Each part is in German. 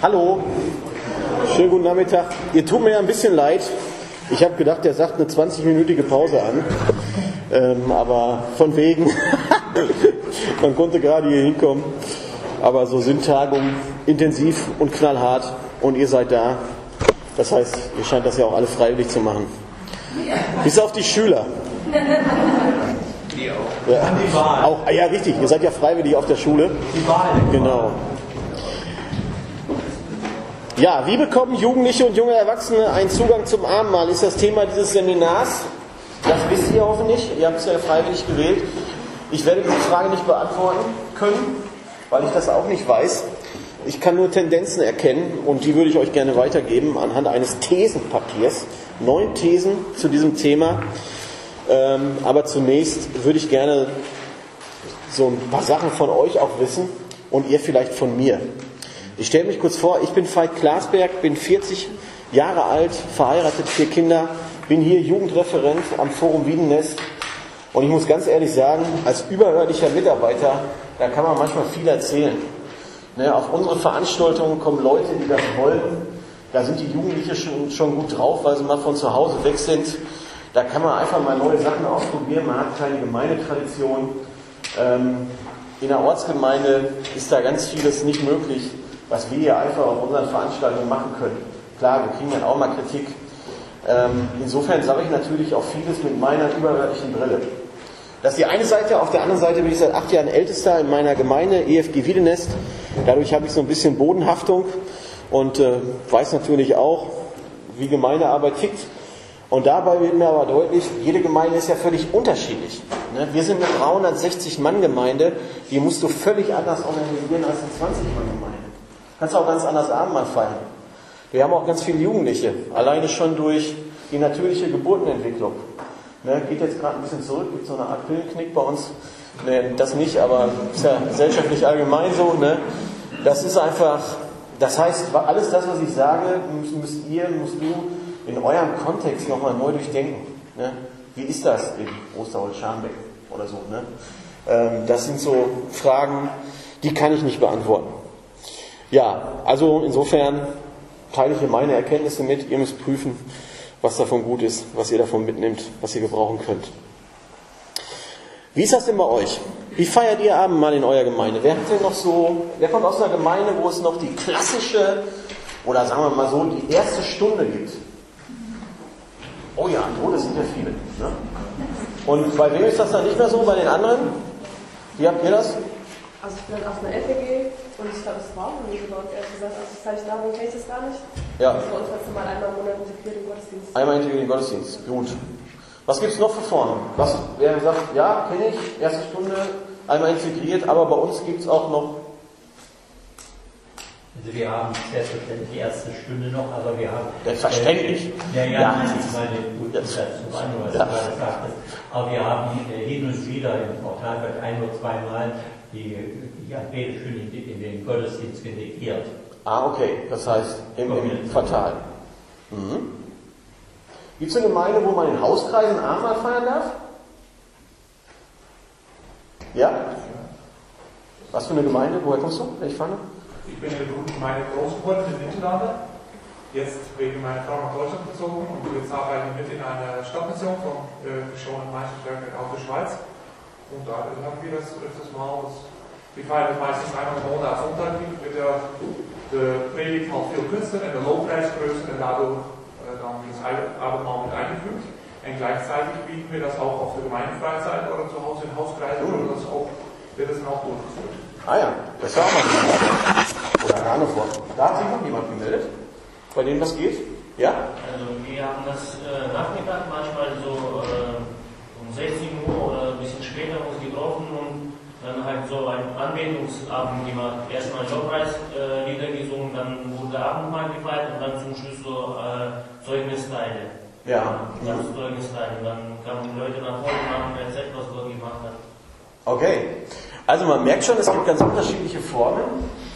Hallo, schönen guten Nachmittag. Ihr tut mir ja ein bisschen leid. Ich habe gedacht, der sagt eine 20-minütige Pause an. Ähm, aber von wegen, man konnte gerade hier hinkommen. Aber so sind Tagungen intensiv und knallhart und ihr seid da. Das heißt, ihr scheint das ja auch alle freiwillig zu machen. Bis auf die Schüler. Die auch. Ja, die Wahl. auch, ah, ja, richtig. Ihr seid ja freiwillig auf der Schule. Die Wahl. Genau. Ja, wie bekommen Jugendliche und junge Erwachsene einen Zugang zum Abendmahl? Ist das Thema dieses Seminars. Das wisst ihr hoffentlich. Ihr habt es ja freiwillig gewählt. Ich werde diese Frage nicht beantworten können, weil ich das auch nicht weiß. Ich kann nur Tendenzen erkennen und die würde ich euch gerne weitergeben anhand eines Thesenpapiers. Neun Thesen zu diesem Thema. Ähm, aber zunächst würde ich gerne so ein paar Sachen von euch auch wissen und ihr vielleicht von mir. Ich stelle mich kurz vor, ich bin Veit Glasberg, bin 40 Jahre alt, verheiratet, vier Kinder, bin hier Jugendreferent am Forum Wiedennest und ich muss ganz ehrlich sagen, als überhörlicher Mitarbeiter, da kann man manchmal viel erzählen. Ne, auf unsere Veranstaltungen kommen Leute, die das wollen. Da sind die Jugendlichen schon, schon gut drauf, weil sie mal von zu Hause weg sind. Da kann man einfach mal neue Sachen ausprobieren. Man hat keine Gemeindetradition. Ähm, in der Ortsgemeinde ist da ganz vieles nicht möglich, was wir hier einfach auf unseren Veranstaltungen machen können. Klar, wir kriegen dann auch mal Kritik. Ähm, insofern sage ich natürlich auch vieles mit meiner überörtlichen Brille. Das ist die eine Seite. Auf der anderen Seite bin ich seit acht Jahren Ältester in meiner Gemeinde, EFG Wiedenest. Dadurch habe ich so ein bisschen Bodenhaftung und äh, weiß natürlich auch, wie Gemeindearbeit tickt. Und dabei wird mir aber deutlich, jede Gemeinde ist ja völlig unterschiedlich. Ne? Wir sind eine 360-Mann-Gemeinde, die musst du völlig anders organisieren als eine 20-Mann-Gemeinde. Kannst auch ganz anders Abendmahl feiern. Wir haben auch ganz viele Jugendliche, alleine schon durch die natürliche Geburtenentwicklung. Ne, geht jetzt gerade ein bisschen zurück, gibt so eine Art Pillenknick bei uns. Ne, das nicht, aber ist ja gesellschaftlich allgemein so. Ne? Das ist einfach, das heißt, alles das, was ich sage, müsst, ihr, musst du in eurem Kontext nochmal neu durchdenken. Ne? Wie ist das in Osterholz-Scharmbeck oder so? Ne? Ähm, das sind so Fragen, die kann ich nicht beantworten. Ja, also insofern teile ich hier meine Erkenntnisse mit. Ihr müsst prüfen, was davon gut ist, was ihr davon mitnimmt, was ihr gebrauchen könnt. Wie ist das denn bei euch? Wie feiert ihr Abend mal in eurer Gemeinde? Wer hat denn noch so, wer kommt aus einer Gemeinde, wo es noch die klassische oder sagen wir mal so die erste Stunde gibt? Oh ja, oh, das sind ja viele. Ne? Und bei wem ist das dann nicht mehr so? Bei den anderen? Wie habt ihr das? Also ich bin aus einer FPG und ich glaube, es war auch noch nie so dort, ehrlich gesagt. Also seit ich da bin, kenne ich das gar nicht. Ja. Das ist bei uns ganz normal einmal im Monat integriert im Gottesdienst. Einmal integriert in den Gottesdienst. Gut. Was gibt es noch für Formen? Was, wer sagt, ja, kenne ich, erste Stunde, einmal integriert, aber bei uns gibt es auch noch. Also wir haben selbstverständlich die erste Stunde noch, aber wir haben... Selbstverständlich. Ja, ja, Ja. das ist meine gut, Ja. das ist zum anderen, was Ja. du gerade sagtest. Aber wir haben äh, hin und wieder im Portalwerk ein oder zweimal die, die Anbetestunde in, in den Gottesdienst integriert. Ah, okay. Das heißt, im, im Quartal. Mhm. Gibt es eine Gemeinde, wo man in Hauskreisen Abendmahl feiern darf? Ja? Was für eine Gemeinde? Woher kommst du? Welche Pfanne? Ich bin in der Gemeinde Großenbrunn in den Niederlande. Jetzt wegen meiner Frau nach Deutschland gezogen und jetzt arbeiten wir mit in einer Stadtmission vom äh, geschorenen Meisterwerk aus der Schweiz. Und da haben wir das öfters mal. Das, wir feiern das meistens einmal im Monat Sonntag mit der, der Predigt halt viel Künstler und der Lobpreis größer und dadurch äh, dann das Abendmahl mit eingefügt. Und gleichzeitig bieten wir das auch auf der Gemeindefreizeit oder zu Hause in Hauskreisen oder das auch, wird das dann auch durchgeführt. Ah ja, das war mal eine Oder gar nicht vor. Da hat sich noch jemand gemeldet, bei dem das geht? Ja? Also wir haben das äh, Nachmittag manchmal so äh, um 16 Uhr oder ein bisschen später uns getroffen und dann halt so einen Anbetungsabend gemacht. Erstmal Lobpreislieder äh, gesungen, dann wurde Abendmahl gefeiert und dann zum Schluss so äh, Zeugnisteile. Ja. Das Zeugnisteile. Dann kamen die Leute nach vorne und haben erzählt, was Gott gemacht hat. Okay. Also man merkt schon, es gibt ganz unterschiedliche Formen.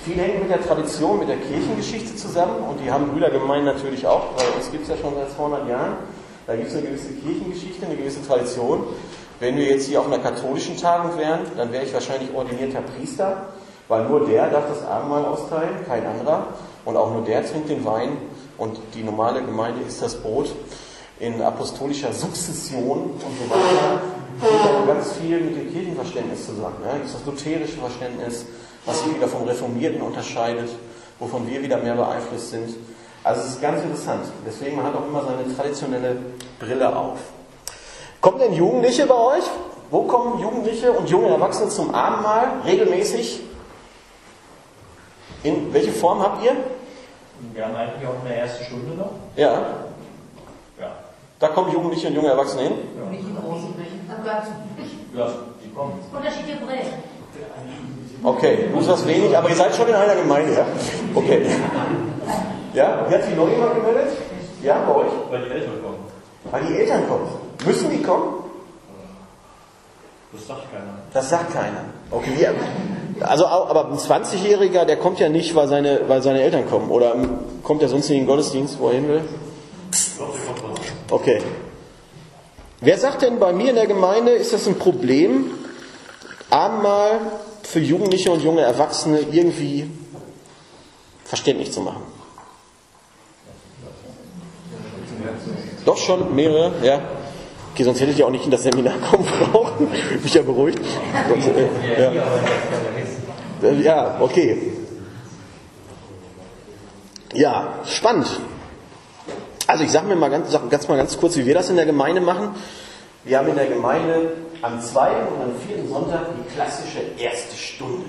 Viel hängt mit der Tradition, mit der Kirchengeschichte zusammen und die haben Brüdergemeinden natürlich auch, weil uns gibt es ja schon seit 200 Jahren. Da gibt es eine gewisse Kirchengeschichte, eine gewisse Tradition. Wenn wir jetzt hier auf einer katholischen Tagung wären, dann wäre ich wahrscheinlich ordinierter Priester, weil nur der darf das Abendmahl austeilen, kein anderer. und auch nur der trinkt den Wein und die normale Gemeinde isst das Brot in apostolischer Sukzession und so weiter. Hängt auch ganz viel mit dem Kirchenverständnis zusammen. Das ist das lutherische Verständnis, was sich wieder vom Reformierten unterscheidet, wovon wir wieder mehr beeinflusst sind. Also es ist ganz interessant. Deswegen man hat auch immer seine traditionelle Brille auf. Kommen denn Jugendliche bei euch? Wo kommen Jugendliche und junge Erwachsene zum Abendmahl regelmäßig? In welche Form habt ihr? Wir haben eigentlich auch eine erste Stunde noch. Ja, Ja. da kommen Jugendliche und junge Erwachsene hin. Nicht in großen Ja, die kommen. unterschiedliche Brillen. Okay, du sagst wenig, aber ihr seid schon in einer Gemeinde, ja? Okay. Ja, wie hat sich noch jemand gemeldet? Ja, bei euch? Weil die Eltern kommen. Weil die Eltern kommen. Müssen die kommen? Das sagt keiner. Das sagt keiner. Okay, ja. Also, aber ein 20-Jähriger, der kommt ja nicht, weil seine, weil seine Eltern kommen. Oder kommt er sonst in den Gottesdienst, wo er hin will? Okay. Wer sagt denn bei mir in der Gemeinde, ist das ein Problem, Abendmahl für Jugendliche und junge Erwachsene irgendwie verständlich zu machen? Doch schon mehrere, ja. Okay, sonst hätte ich ja auch nicht in das Seminar kommen brauchen. Mich ja beruhigt. Äh, ja. Äh, Ja, okay. Ja, spannend. Also ich sage mir mal ganz, sag ganz mal ganz kurz, wie wir das in der Gemeinde machen. Wir haben in der Gemeinde am zweiten und am vierten Sonntag die klassische erste Stunde.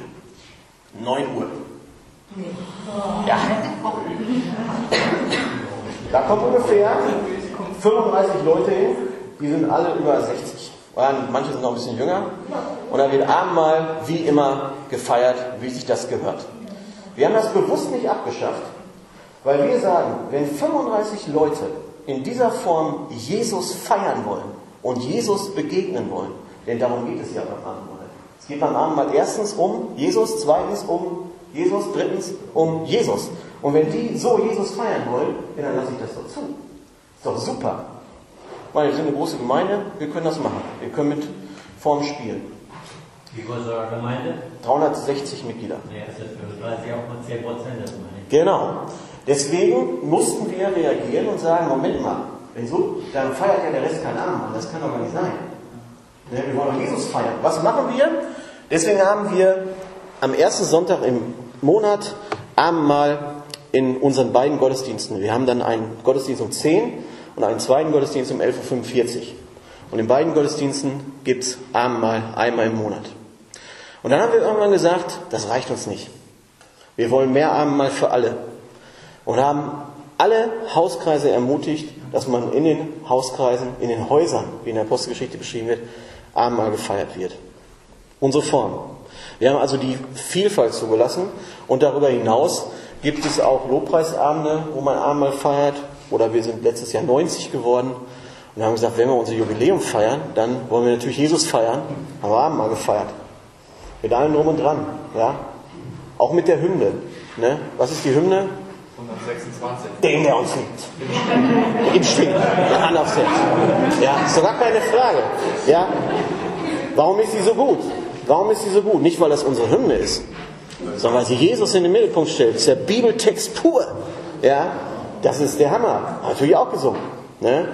9 Uhr. Ja. Da kommen ungefähr 35 Leute hin, die sind alle über 60. Oder manche sind noch ein bisschen jünger. Und dann wird Abendmahl wie immer gefeiert, wie sich das gehört. Wir haben das bewusst nicht abgeschafft, weil wir sagen, wenn 35 Leute in dieser Form Jesus feiern wollen und Jesus begegnen wollen, denn darum geht es ja beim Abendmahl. Es geht beim Abendmahl erstens um Jesus, zweitens um Jesus, drittens um Jesus. Und wenn die so Jesus feiern wollen, dann lasse ich das doch zu. Ist doch super. Meine, wir sind eine große Gemeinde, wir können das machen. Wir können mit Form spielen. Wie groß ist eure Gemeinde? 360 Mitglieder. Nee, das ist für 30 auch mal 10 Prozent, das meine ich. Genau. Deswegen mussten wir reagieren und sagen, Moment mal, wenn so, dann feiert ja der Rest kein Abendmahl. Das kann doch gar nicht sein. Ne, Wir wollen doch Jesus feiern. Was machen wir? Deswegen haben wir am ersten Sonntag im Monat Abendmahl in unseren beiden Gottesdiensten. Wir haben dann einen Gottesdienst um 10 und einen zweiten Gottesdienst um 11.45 Uhr. Und in beiden Gottesdiensten gibt es Abendmahl einmal im Monat. Und dann haben wir irgendwann gesagt, das reicht uns nicht. Wir wollen mehr Abendmahl für alle. Und haben alle Hauskreise ermutigt, dass man in den Hauskreisen, in den Häusern, wie in der Apostelgeschichte beschrieben wird, Abendmahl gefeiert wird. Unsere Form. Wir haben also die Vielfalt zugelassen und darüber hinaus gibt es auch Lobpreisabende, wo man Abendmahl feiert. Oder wir sind letztes Jahr 90 geworden und haben gesagt, wenn wir unser Jubiläum feiern, dann wollen wir natürlich Jesus feiern. Haben wir Abendmahl gefeiert. Mit allem drum und dran. Ja? Auch mit der Hymne. Ne? Was ist die Hymne? 126. Dem, der uns liebt. Im Stehen. Hand aufs Herz. Ja, ist doch gar keine Frage. Ja? Warum ist sie so gut? Warum ist sie so gut? Nicht, weil das unsere Hymne ist, sondern weil sie Jesus in den Mittelpunkt stellt. Das ist der Bibeltext pur. Ja? Das ist der Hammer. Natürlich auch gesungen. Ne?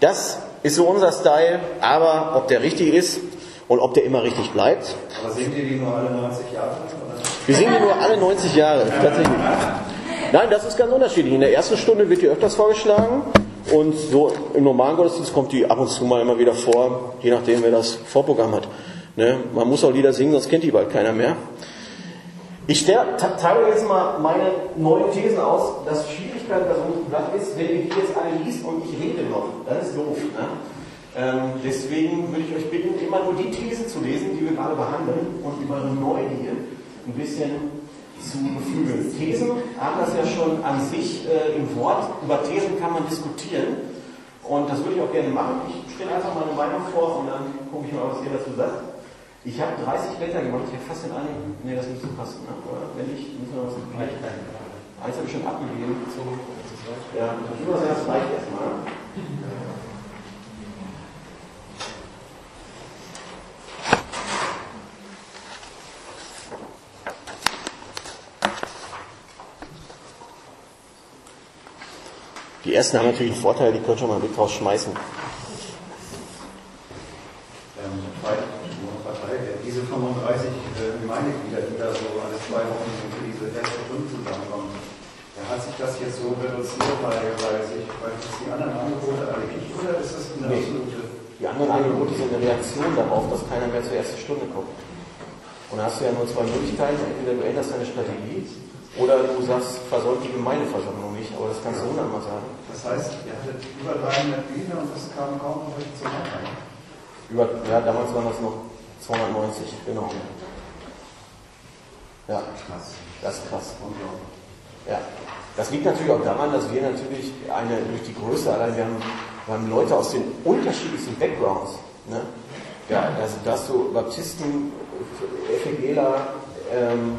Das ist so unser Style, aber ob der richtig ist und ob der immer richtig bleibt, Aber singt ihr die nur alle 90 Jahre? Oder? wir singen die nur alle 90 Jahre, tatsächlich. Nein, das ist ganz unterschiedlich. In der ersten Stunde wird die öfters vorgeschlagen und so im normalen Gottesdienst kommt die ab und zu mal immer wieder vor, je nachdem, wer das Vorprogramm hat. Ne? Man muss auch Lieder singen, sonst kennt die bald keiner mehr. Ich teile jetzt mal meine neuen Thesen aus. Das Schwierigkeit bei so einem Blatt ist, wenn ihr die jetzt alle liest und ich rede noch, dann ist doof. Ne? Ähm, deswegen würde ich euch bitten, immer nur die These zu lesen, die wir gerade behandeln und über eure Neugier ein bisschen zu beflügeln. Thesen haben das ja schon an sich äh, im Wort. Über Thesen kann man diskutieren. Und das würde ich auch gerne machen. Ich stelle einfach meine Meinung vor und dann gucke ich mal, was ihr dazu sagt. Ich habe 30 Blätter gemacht, ich habe fast in allen. Nee, das müsste passen, ne? oder? Wenn nicht, müssen wir was gleich Eins habe ich schon abgegeben. Ja, ich würde sagen, das reicht erstmal. Die ersten haben natürlich einen Vorteil, die können schon mal mit rausschmeißen. Ähm, weil, nur Partei, äh, diese 35 äh, Gemeindeglieder, die da so alle zwei Wochen so für diese erste Stunde zusammenkommen, ja, hat sich das jetzt so reduziert, weil, weil, sich, weil es die anderen Angebote alle nicht, oder ist das eine Nee. absolute... Die anderen Angebote sind eine Reaktion darauf, dass keiner mehr zur ersten Stunde kommt. Und da hast du ja nur zwei Möglichkeiten. Entweder du änderst deine Strategie oder du sagst, versäumt die Gemeindeversammlung nicht. Aber das kannst du hundertmal sagen. Das heißt, ihr hattet über 300 Glieder und es kam kaum noch zum Nachhinein. Über, ja, damals waren das noch 290, genau. Ja, Krass. das ist krass. Unglaublich. Ja. Das liegt natürlich auch daran, dass wir natürlich eine, durch die Größe, allein wir haben, wir haben Leute aus den unterschiedlichsten Backgrounds. Ne? Ja, also da hast du Baptisten, FEGler, ähm,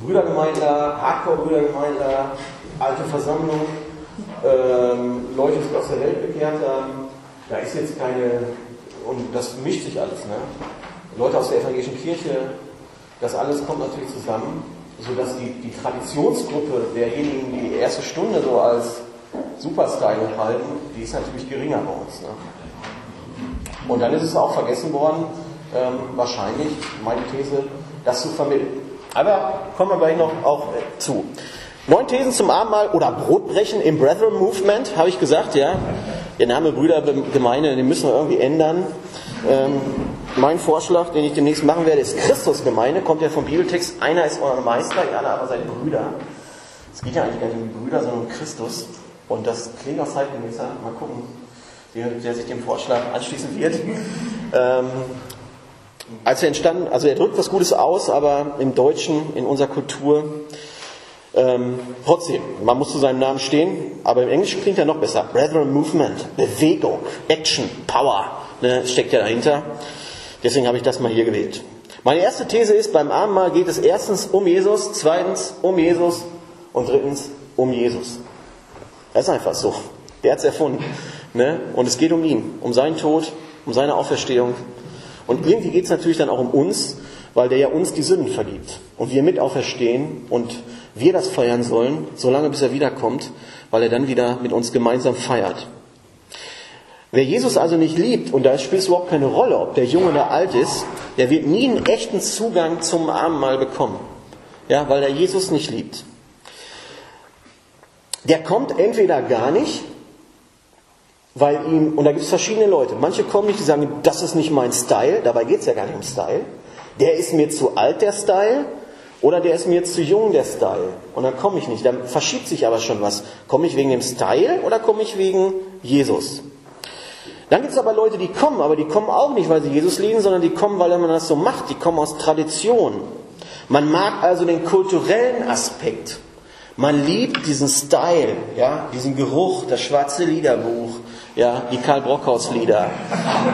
Brüdergemeindler, Hardcore-Brüdergemeindler, alte Versammlung, ähm, Leute, die aus der Welt bekehrt haben. Da ist jetzt keine, und das mischt sich alles. Ne? Leute aus der evangelischen Kirche, das alles kommt natürlich zusammen, sodass die, die Traditionsgruppe derjenigen, die die erste Stunde so als Superstyle halten, die ist natürlich geringer bei uns. Ne? Und dann ist es auch vergessen worden, ähm, wahrscheinlich, meine These, das zu vermitteln. Aber kommen wir gleich noch auch äh, zu. Neun Thesen zum Abendmahl oder Brotbrechen im Brethren Movement, habe ich gesagt, ja. Der Name Brüdergemeinde, den müssen wir irgendwie ändern. Ähm, mein Vorschlag, den ich demnächst machen werde, ist Christusgemeinde, kommt ja vom Bibeltext. Einer ist euer Meister, ihr alle aber seid Brüder. Es geht ja eigentlich gar nicht um die Brüder, sondern um Christus. Und das klingt auch zeitgemäßer. Mal gucken, der, der sich dem Vorschlag anschließen wird. Ähm, als er entstanden, also er drückt was Gutes aus, aber im Deutschen, in unserer Kultur, ähm, trotzdem, man muss zu seinem Namen stehen, aber im Englischen klingt er noch besser. Brethren Movement, Bewegung, Action, Power, ne, steckt ja dahinter. Deswegen habe ich das mal hier gewählt. Meine erste These ist, beim Abendmahl geht es erstens um Jesus, zweitens um Jesus und drittens um Jesus. Das ist einfach so. Der hat es erfunden. Ne? Und es geht um ihn, um seinen Tod, um seine Auferstehung. Und irgendwie geht es natürlich dann auch um uns, weil der ja uns die Sünden vergibt. Und wir mit auferstehen und wir das feiern sollen, solange bis er wiederkommt, weil er dann wieder mit uns gemeinsam feiert. Wer Jesus also nicht liebt, und da spielt es überhaupt keine Rolle, ob der jung oder alt ist, der wird nie einen echten Zugang zum Abendmahl bekommen. Ja, weil er Jesus nicht liebt. Der kommt entweder gar nicht, weil ihm, und da gibt es verschiedene Leute, manche kommen nicht, die sagen, das ist nicht mein Style, dabei geht es ja gar nicht um Style. Der ist mir zu alt, der Style, oder der ist mir zu jung, der Style. Und dann komme ich nicht. Dann verschiebt sich aber schon was. Komme ich wegen dem Style oder komme ich wegen Jesus? Dann gibt es aber Leute, die kommen, aber die kommen auch nicht, weil sie Jesus lieben, sondern die kommen, weil man das so macht. Die kommen aus Tradition. Man mag also den kulturellen Aspekt. Man liebt diesen Style, ja, diesen Geruch, das schwarze Liederbuch, ja, die Karl Brockhaus Lieder,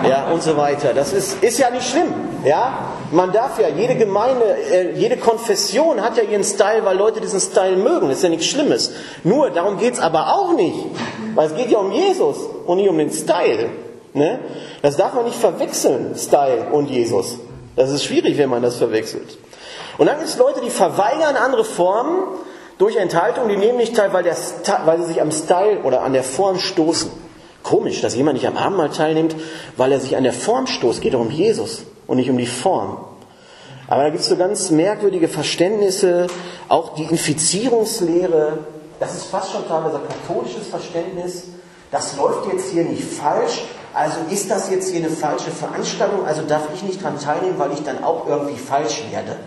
ja, und so weiter. Das ist, ist ja nicht schlimm, ja. Man darf ja, jede Gemeinde, äh, jede Konfession hat ja ihren Style, weil Leute diesen Style mögen. Das ist ja nichts Schlimmes. Nur, darum geht's aber auch nicht. Weil es geht ja um Jesus und nicht um den Style. Ne? Das darf man nicht verwechseln, Style und Jesus. Das ist schwierig, wenn man das verwechselt. Und dann gibt es Leute, die verweigern andere Formen durch Enthaltung, die nehmen nicht teil, weil, der, weil sie sich am Style oder an der Form stoßen. Komisch, dass jemand nicht am Abendmahl teilnimmt, weil er sich an der Form stoßt. Geht doch um Jesus und nicht um die Form. Aber da gibt es so ganz merkwürdige Verständnisse, auch die Infizierungslehre. Das ist fast schon teilweise katholisches Verständnis. Das läuft jetzt hier nicht falsch. Also ist das jetzt hier eine falsche Veranstaltung? Also darf ich nicht dran teilnehmen, weil ich dann auch irgendwie falsch werde.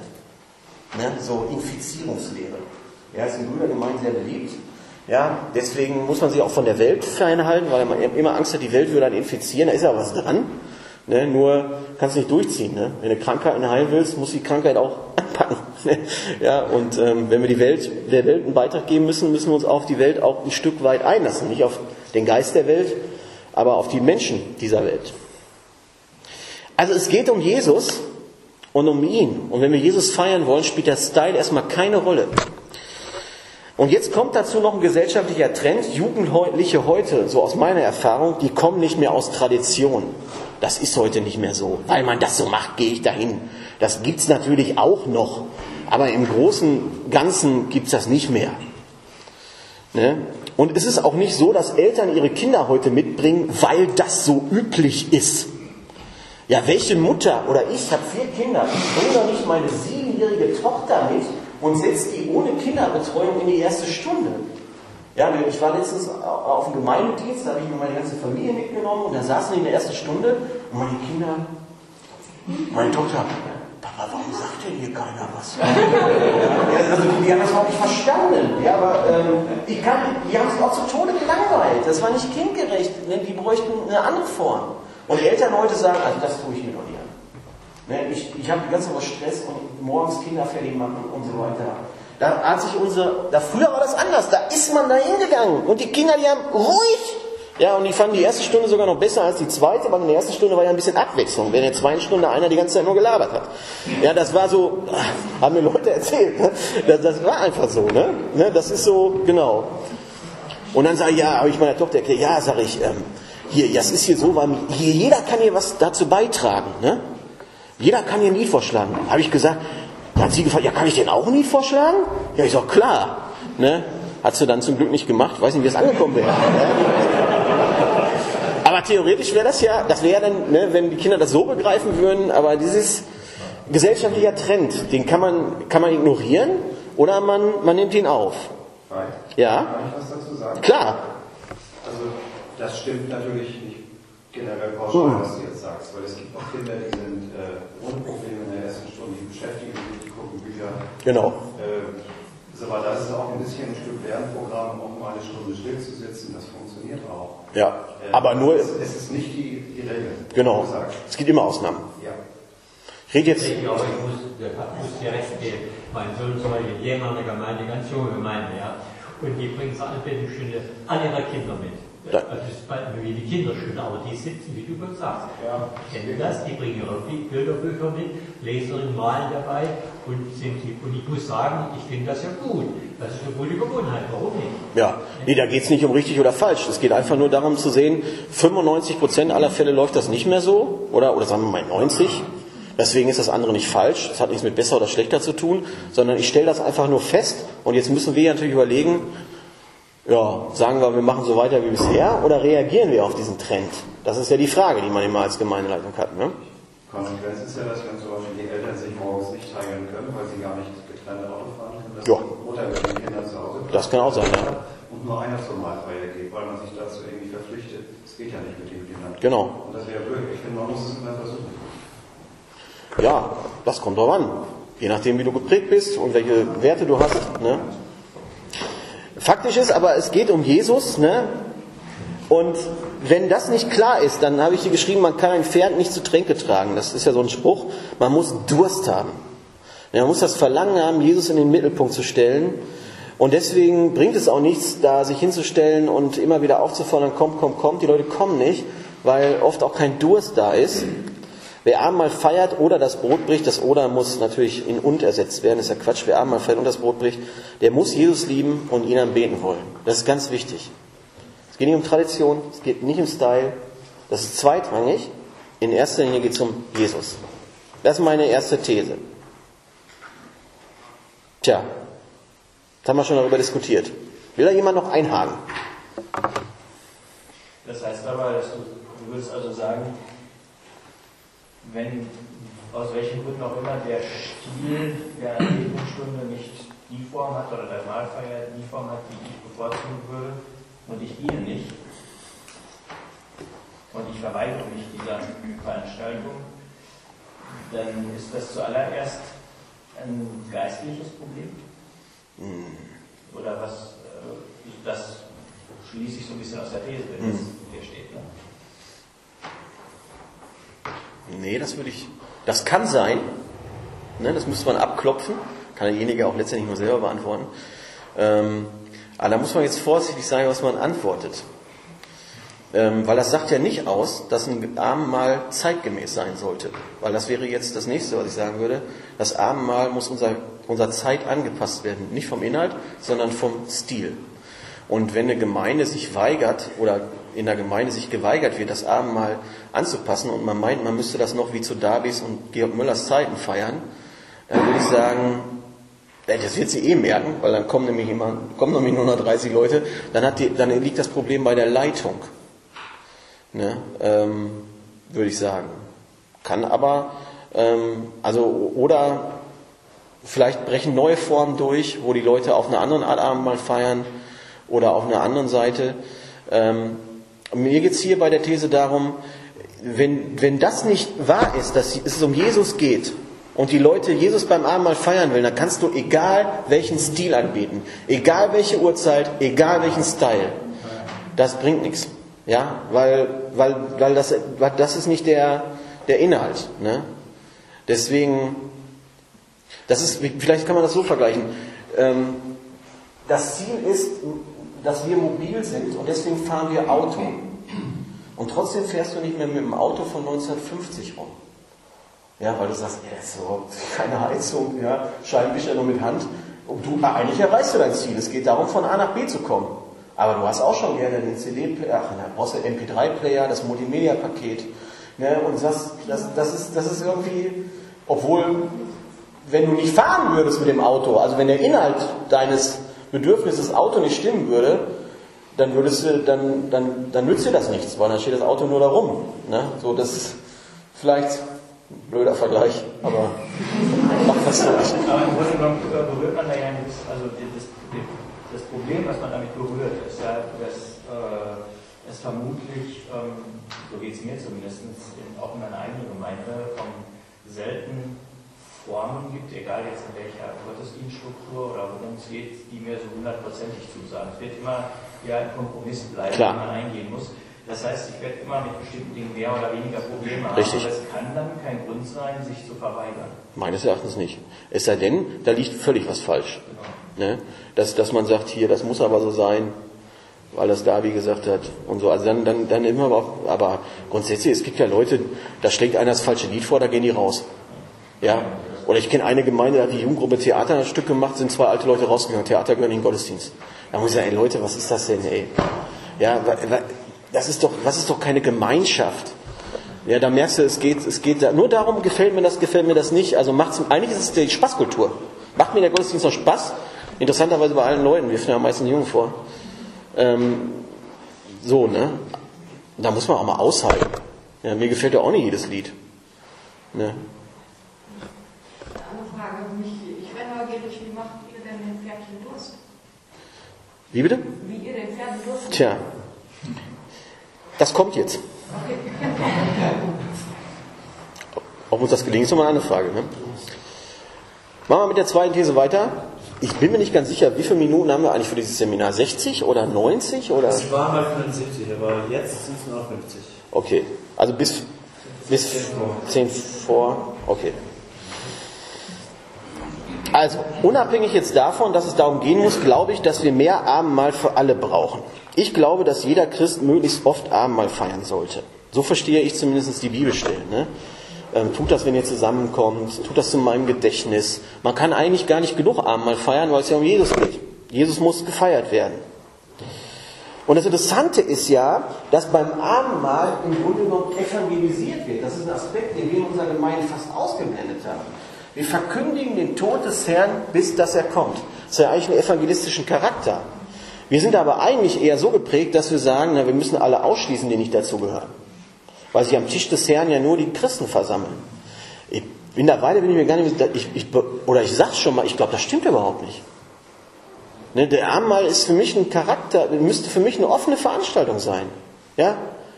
Ne? So Infizierungslehre. Ja, ist in Brüdergemeinden sehr beliebt. Ja, deswegen muss man sich auch von der Welt fernhalten, weil man immer Angst hat, die Welt würde dann infizieren. Da ist ja was dran. Ne? Nur kannst du nicht durchziehen. Ne? Wenn du Krankheiten heilen willst, muss die Krankheit auch anpacken. ja, und ähm, wenn wir die Welt, der Welt einen Beitrag geben müssen, müssen wir uns auf die Welt auch ein Stück weit einlassen. Nicht auf den Geist der Welt, aber auf die Menschen dieser Welt. Also es geht um Jesus und um ihn. Und wenn wir Jesus feiern wollen, spielt der Style erstmal keine Rolle. Und jetzt kommt dazu noch ein gesellschaftlicher Trend. Jugendliche heute, so aus meiner Erfahrung, die kommen nicht mehr aus Tradition. Das ist heute nicht mehr so. Weil man das so macht, gehe ich dahin. Das gibt's natürlich auch noch. Aber im großen Ganzen gibt's das nicht mehr. Ne? Und es ist auch nicht so, dass Eltern ihre Kinder heute mitbringen, weil das so üblich ist. Ja, welche Mutter oder ich habe vier Kinder, ich bringe doch nicht meine siebenjährige Tochter mit und setze die ohne Kinderbetreuung in die erste Stunde. Ja, ich war letztens auf dem Gemeindedienst, da habe ich mir meine ganze Familie mitgenommen und da saßen die in der ersten Stunde und meine Kinder, meine Tochter, Papa, warum sagt denn hier keiner was? Ja, also die haben das überhaupt nicht verstanden. Ja, aber ähm, ich kann, die haben sich auch zu Tode gelangweilt. Das war nicht kindgerecht. Die bräuchten eine andere Form. Und Eltern heute sagen, also das tue ich mir doch nicht an. Ne, ich ich habe die ganze Woche Stress und morgens Kinder fertig machen und so weiter. Da hat sich unsere, da früher war das anders. Da ist man da hingegangen und die Kinder, die haben ruhig ja, und die fanden die erste Stunde sogar noch besser als die zweite, weil in der ersten Stunde war ja ein bisschen Abwechslung, wenn in der zweiten Stunde einer die ganze Zeit nur gelabert hat. Ja, das war so, haben mir Leute erzählt, ne? das, das war einfach so, ne? ne? Das ist so, genau. Und dann sage ich, ja, habe ich meiner Tochter erklärt, ja, sage ich, ähm, hier, das ist hier so, weil hier, jeder kann hier was dazu beitragen, ne? Jeder kann hier Lied vorschlagen. Habe ich gesagt, hat sie gefragt, ja, kann ich denn auch Lied vorschlagen? Ja, ich sag, klar, ne? Hat sie dann zum Glück nicht gemacht, weiß nicht, wie es angekommen wäre. Aber theoretisch wäre das ja, das wäre dann, ne, wenn die Kinder das so begreifen würden, aber dieses gesellschaftlicher Trend, den kann man, kann man ignorieren oder man, man nimmt ihn auf. Right. Ja? Kann ich was dazu sagen? Klar. Also das stimmt natürlich nicht generell pauschal, was du jetzt sagst, weil es gibt auch Kinder, die sind äh, ohne Probleme in der ersten Stunde, die beschäftigen sich, die gucken Bücher. Genau. Äh, so, aber das ist auch ein bisschen ein Stück Lernprogramm, um mal eine Stunde still zu sitzen, das funktioniert auch. Ja. Äh, Aber nur, Es, es ist nicht die, die Regel. genau. Es gibt immer Ausnahmen. Ja. Ich rede jetzt, Ich glaube, ich muss, ich muss direkt gehen. Mein Sohn ist heute Lehrer in der Gemeinde, ganz junge Gemeinde, ja. Und die bringen so alle Viertelstunde alle ihre Kinder mit. Ja. Also das ist bald wie die Kinderstunde, aber die sitzen, wie du gerade sagst. Ja. Ich kenne das, die bringen ihre Bilderbücher mit, lesen und malen dabei und sind und ich muss sagen, ich finde das ja gut. Das ist eine gute Gewohnheit, warum nicht? ja, nee, da geht es nicht um richtig oder falsch. Es geht einfach nur darum zu sehen, 95% aller Fälle läuft das nicht mehr so, oder, oder sagen wir mal 90. Deswegen ist das andere nicht falsch. Das hat nichts mit besser oder schlechter zu tun, sondern ich stelle das einfach nur fest. Und jetzt müssen wir natürlich überlegen, ja, sagen wir, wir machen so weiter wie bisher oder reagieren wir auf diesen Trend? Das ist ja die Frage, die man immer als Gemeindeleitung hat. Ne? Konsequenz ist ja, dass wenn zum Beispiel die Eltern sich morgens nicht teilen können, weil sie gar nicht getrennt Auto fahren können, dass Ja. die Mutter mit den Kindern zu Hause bleibt. Das kann auch sein, ja. Und nur einer zur Mahlfeier geht, weil man sich dazu irgendwie verpflichtet. Das geht ja nicht mit den Kindern. Genau. Und das wäre blöd. Ich finde, man muss es immer versuchen. Ja, das kommt drauf an. Je nachdem, wie du geprägt bist und welche Werte du hast. Ne? Faktisch ist aber, es geht um Jesus. Ne? Und wenn das nicht klar ist, dann habe ich hier geschrieben, man kann ein Pferd nicht zu Tränke tragen. Das ist ja so ein Spruch. Man muss Durst haben. Man muss das Verlangen haben, Jesus in den Mittelpunkt zu stellen. Und deswegen bringt es auch nichts, da sich hinzustellen und immer wieder aufzufordern, kommt, kommt, kommt. Die Leute kommen nicht, weil oft auch kein Durst da ist. Wer Abendmahl feiert oder das Brot bricht, das oder muss natürlich in und ersetzt werden, ist ja Quatsch. Wer Abendmahl feiert und das Brot bricht, der muss Jesus lieben und ihn anbeten wollen. Das ist ganz wichtig. Es geht nicht um Tradition, es geht nicht um Style. Das ist zweitrangig. In erster Linie geht es um Jesus. Das ist meine erste These. Tja, das haben wir schon darüber diskutiert. Will da jemand noch einhaken? Das heißt aber, dass du, du würdest also sagen, wenn aus welchen Gründen auch immer der Stil der Anbetungsstunde nicht die Form hat oder der Mahlfeier die Form hat, die ich bevorzugen würde und ich diene nicht. Und ich verweigere mich dieser Veranstaltung, dann ist das zuallererst ein geistliches Problem? Oder was, äh, das schließe ich so ein bisschen aus der These, wenn das hier steht. Ne? Nee, das würde ich. Das kann sein. Ne, das müsste man abklopfen. Kann derjenige auch letztendlich nur selber beantworten. Ähm, aber da muss man jetzt vorsichtig sein, was man antwortet. Ähm, weil das sagt ja nicht aus, dass ein Abendmahl zeitgemäß sein sollte. Weil das wäre jetzt das nächste, was ich sagen würde. Das Abendmahl muss unserer, unserer Zeit angepasst werden. Nicht vom Inhalt, sondern vom Stil. Und wenn eine Gemeinde sich weigert oder in der Gemeinde sich geweigert wird, das Abendmahl anzupassen und man meint, man müsste das noch wie zu Davids und Georg Müllers Zeiten feiern, dann würde ich sagen, Das wird sie eh merken, weil dann kommen nämlich, immer, kommen nämlich nur noch 30 Leute. Dann, hat die, dann liegt das Problem bei der Leitung. Ne? Ähm, Würde ich sagen. Kann aber, ähm, also, oder vielleicht brechen neue Formen durch, wo die Leute auf einer anderen Art Abendmahl feiern oder auf einer anderen Seite. Ähm, mir geht's hier bei der These darum, wenn, wenn das nicht wahr ist, dass es um Jesus geht und die Leute Jesus beim Abendmahl feiern will, dann kannst du egal welchen Stil anbieten, egal welche Uhrzeit, egal welchen Style. Das bringt nichts. Ja, weil, weil, weil, das, das ist nicht der, der Inhalt. Ne? Deswegen, das ist, vielleicht kann man das so vergleichen. Ähm, das Ziel ist, dass wir mobil sind und deswegen fahren wir Auto. Und trotzdem fährst du nicht mehr mit dem Auto von 1950 rum. Ja, weil du sagst, ja, ist so, keine Heizung, ja, Scheibenwischer nur mit Hand. Und du, eigentlich erreichst du dein Ziel. Es geht darum, von A nach B zu kommen. Aber du hast auch schon gerne den CD, ach, da brauchst du MP3-Player, das Multimedia-Paket. Ne, und das, das, das, ist, das ist irgendwie, obwohl, wenn du nicht fahren würdest mit dem Auto, also wenn der Inhalt deines Bedürfnisses Auto nicht stimmen würde, dann würdest du, dann, dann, dann nützt dir das nichts, weil dann steht das Auto nur da rum. Ne? So, das ist vielleicht ein blöder Vergleich, aber macht das. Aber im Grunde genommen berührt man da ja nichts, also das, das Problem, was man damit berührt, ist ja, dass äh, es vermutlich, ähm, so geht es mir zumindest, in, auch in meiner eigenen Gemeinde von selten Formen gibt, egal jetzt in welcher Gottesdienststruktur oder worum es geht, die mir so hundertprozentig zusagen. Es wird immer ja ein Kompromiss bleiben, Klar. den man eingehen muss. Das heißt, ich werde immer mit bestimmten Dingen mehr oder weniger Probleme haben. Richtig. Aber es kann dann kein Grund sein, sich zu verweigern. Meines Erachtens nicht. Es sei denn, da liegt völlig was falsch. Genau. Ne? Dass, dass man sagt, hier, das muss aber so sein, weil das Davi gesagt hat und so. Also dann, dann, dann immer aber, aber grundsätzlich, es gibt ja Leute, da schlägt einer das falsche Lied vor, da gehen die raus. Ja? Oder ich kenne eine Gemeinde, da hat die Jugendgruppe Theater ein Stück gemacht, sind zwei alte Leute rausgegangen, Theater gehören in den Gottesdienst. Da muss ich sagen, ey Leute, was ist das denn, ey? Ja, das ist doch, das ist doch keine Gemeinschaft. Ja, da merkst du, es geht, es geht nur darum, gefällt mir das, gefällt mir das nicht. Also macht's, eigentlich ist es die Spaßkultur. Macht mir der Gottesdienst noch Spaß? Interessanterweise bei allen Leuten, wir finden ja meistens Jungen vor. Ähm, so, ne? Da muss man auch mal aushalten. Ja, mir gefällt ja auch nicht jedes Lied. Ne? Eine Frage an mich. Ich wäre neugierig, wie macht ihr denn den Pferdchen Durst? Wie bitte? Wie ihr den Pferden Tja, das kommt jetzt. Ob uns das gelingt, ist nochmal eine andere Frage. Ne? Machen wir mit der zweiten These weiter. Ich bin mir nicht ganz sicher, wie viele Minuten haben wir eigentlich für dieses Seminar? 60 oder 90? Oder? Das war mal 75, aber jetzt sind es nur noch 50. Okay, also bis, bis 10 vor. Okay. Also, unabhängig jetzt davon, dass es darum gehen muss, glaube ich, dass wir mehr Abendmahl für alle brauchen. Ich glaube, dass jeder Christ möglichst oft Abendmahl feiern sollte. So verstehe ich zumindest die Bibelstellen. Ne? Ähm, tut das, wenn ihr zusammenkommt, tut das zu meinem Gedächtnis. Man kann eigentlich gar nicht genug Abendmahl feiern, weil es ja um Jesus geht. Jesus muss gefeiert werden. Und das Interessante ist ja, dass beim Abendmahl im Grunde genommen evangelisiert wird. Das ist ein Aspekt, den wir in unserer Gemeinde fast ausgeblendet haben. Wir verkündigen den Tod des Herrn, bis dass er kommt. Das ist ja eigentlich einen evangelistischen Charakter. Wir sind aber eigentlich eher so geprägt, dass wir sagen, na, wir müssen alle ausschließen, die nicht dazugehören. Weil sich am Tisch des Herrn ja nur die Christen versammeln. Ich, mittlerweile bin ich mir gar nicht, ich, ich, oder ich sag's schon mal, ich glaube, das stimmt überhaupt nicht. Ne, der Abendmahl ist für mich ein Charakter, müsste für mich eine offene Veranstaltung sein. Ja?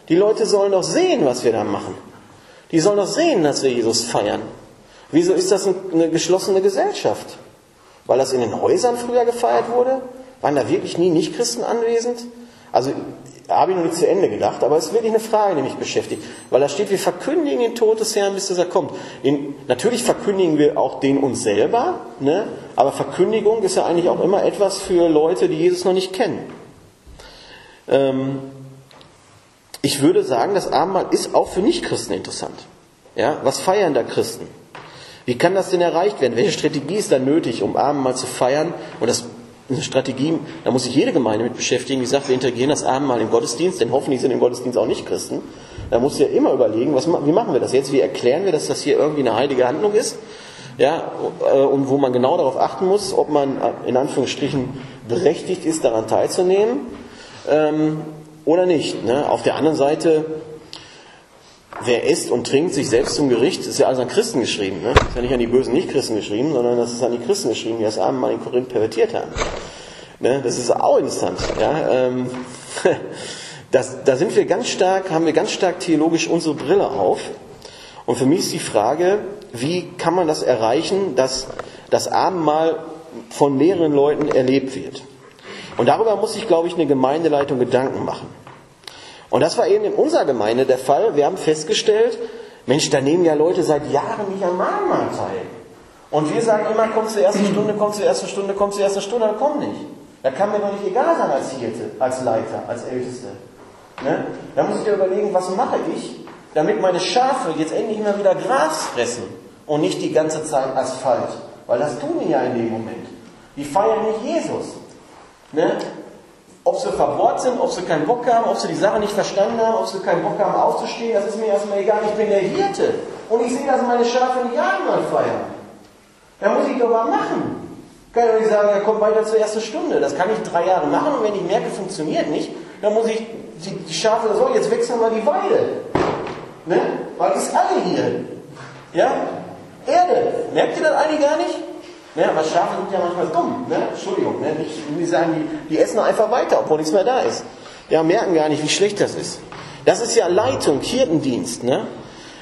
Die Leute sollen doch sehen, was wir da machen. Die sollen doch sehen, dass wir Jesus feiern. Wieso ist das eine geschlossene Gesellschaft? Weil das in den Häusern früher gefeiert wurde? Waren da wirklich nie Nichtchristen anwesend? Also habe ich noch nicht zu Ende gedacht, aber es ist wirklich eine Frage, die mich beschäftigt. Weil da steht, wir verkündigen den Tod des Herrn, bis er kommt. Den, natürlich verkündigen wir auch den uns selber, ne? aber Verkündigung ist ja eigentlich auch immer etwas für Leute, die Jesus noch nicht kennen. Ähm, ich würde sagen, das Abendmahl ist auch für Nichtchristen interessant. Ja? Was feiern da Christen? Wie kann das denn erreicht werden? Welche Strategie ist da nötig, um Abendmahl zu feiern? Und das eine Strategie, da muss sich jede Gemeinde mit beschäftigen, die sagt, wir integrieren das Abendmahl im Gottesdienst, denn hoffentlich sind im Gottesdienst auch nicht Christen. Da muss ja immer überlegen, was, wie machen wir das jetzt? Wie erklären wir, dass das hier irgendwie eine heilige Handlung ist? Ja, äh, und wo man genau darauf achten muss, ob man äh, in Anführungsstrichen berechtigt ist, daran teilzunehmen ähm, oder nicht. Ne? Auf der anderen Seite, wer isst und trinkt sich selbst zum Gericht, ist ja alles an Christen geschrieben. Ne? Ist ja nicht an die bösen Nicht-Christen geschrieben, sondern das ist an die Christen geschrieben, die das Abendmahl in Korinth pervertiert haben. Ne? Das ist auch interessant. Ja? Ähm, das, da sind wir ganz stark, haben wir ganz stark theologisch unsere Brille auf. Und für mich ist die Frage, wie kann man das erreichen, dass das Abendmahl von mehreren Leuten erlebt wird? Und darüber muss sich, glaube ich, eine Gemeindeleitung Gedanken machen. Und das war eben in unserer Gemeinde der Fall. Wir haben festgestellt, Mensch, da nehmen ja Leute seit Jahren nicht am Abendmahl teil. Und wir sagen immer, komm zur ersten Stunde, komm zur ersten Stunde, komm zur ersten Stunde, dann komm nicht. Da kann mir doch nicht egal sein als Hirte, als Leiter, als Älteste. Ne? Da muss ich dir überlegen, was mache ich, damit meine Schafe jetzt endlich mal wieder Gras fressen und nicht die ganze Zeit Asphalt. Weil das tun die ja in dem Moment. Die feiern nicht Jesus. Ne? Ob sie verbohrt sind, ob sie keinen Bock haben, ob sie die Sache nicht verstanden haben, ob sie keinen Bock haben aufzustehen, das ist mir erstmal egal. Ich bin der Hirte. Und ich sehe, dass meine Schafe nicht Abendmahl feiern. Da muss ich doch mal machen. Kann ich doch nicht sagen, ja, komm weiter zur ersten Stunde. Das kann ich drei Jahre machen und wenn ich merke, funktioniert nicht, dann muss ich die, die Schafe, so, jetzt wechseln wir die Weide. Ne? Weil ist alle hier. Ja? Erde. Merkt ihr das eigentlich gar nicht? Ne? Aber Schafe sind ja manchmal dumm. Ne? Entschuldigung. Ne? Die sagen, die, die essen einfach weiter, obwohl nichts mehr da ist. Ja, merken gar nicht, wie schlecht das ist. Das ist ja Leitung, Hirtendienst. Ne?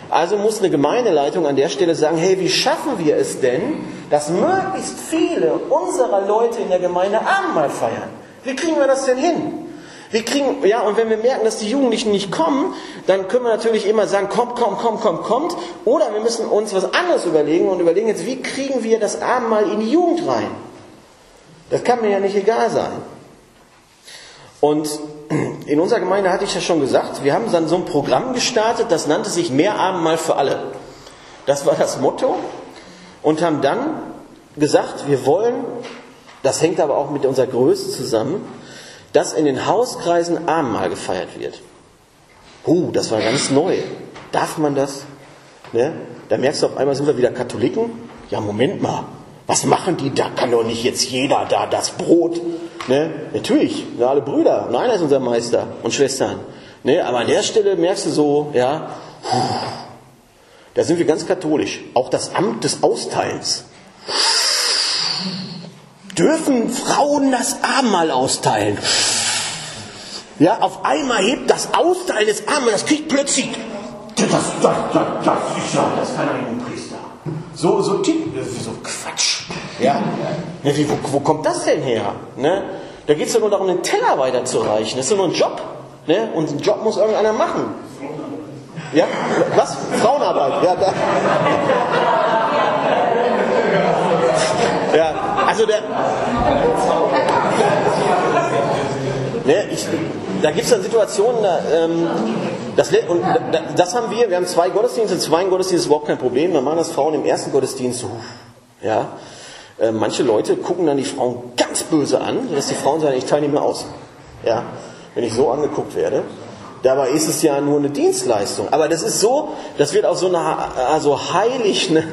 Also muss eine Gemeindeleitung an der Stelle sagen, hey, wie schaffen wir es denn, dass möglichst viele unserer Leute in der Gemeinde Abendmahl feiern? Wie kriegen wir das denn hin? Wir kriegen, ja, und wenn wir merken, dass die Jugendlichen nicht kommen, dann können wir natürlich immer sagen, kommt, kommt, kommt, kommt, kommt. Oder wir müssen uns was anderes überlegen und überlegen jetzt, wie kriegen wir das Abendmahl in die Jugend rein? Das kann mir ja nicht egal sein. Und in unserer Gemeinde hatte ich ja schon gesagt, wir haben dann so ein Programm gestartet, das nannte sich Mehr Abendmahl für alle. Das war das Motto. Und haben dann gesagt, wir wollen, das hängt aber auch mit unserer Größe zusammen, dass in den Hauskreisen Abendmahl gefeiert wird. Uh, das war ganz neu. Darf man das? Ne? Da merkst du auf einmal, sind wir wieder Katholiken? Ja, Moment mal. Was machen die? Da kann doch nicht jetzt jeder da das Brot. Ne? Natürlich, sind alle Brüder. Und einer ist unser Meister und Schwestern. Ne? Aber an der Stelle merkst du so, ja, da sind wir ganz katholisch. Auch das Amt des Austeilens. Dürfen Frauen das Abendmahl austeilen? Ja, auf einmal hebt das Austeilen des Abendmahls, das kriegt plötzlich, das, das, das, das, ist ja, das kann ein Priester. So, so tipp, so Quatsch. Ja, wie, wo, wo kommt das denn her? Ne? Da geht es ja nur darum, den Teller weiterzureichen. Das ist ja nur ein Job. Ne? Und einen Job muss irgendeiner machen. Ja? Was? Frauenarbeit. Ja, da. ja also der. Ne, ich, da gibt es dann Situationen, da, ähm, das, und das haben wir, wir haben zwei Gottesdienste, im zweiten Gottesdienst ist überhaupt kein Problem, wir machen das Frauen im ersten Gottesdienst, uh, ja, äh, manche Leute gucken dann die Frauen ganz böse an, dass die Frauen sagen, ich teile nicht mehr aus, ja, wenn ich so angeguckt werde. Dabei ist es ja nur eine Dienstleistung. Aber das ist so, das wird auch so eine, also heilig, ne?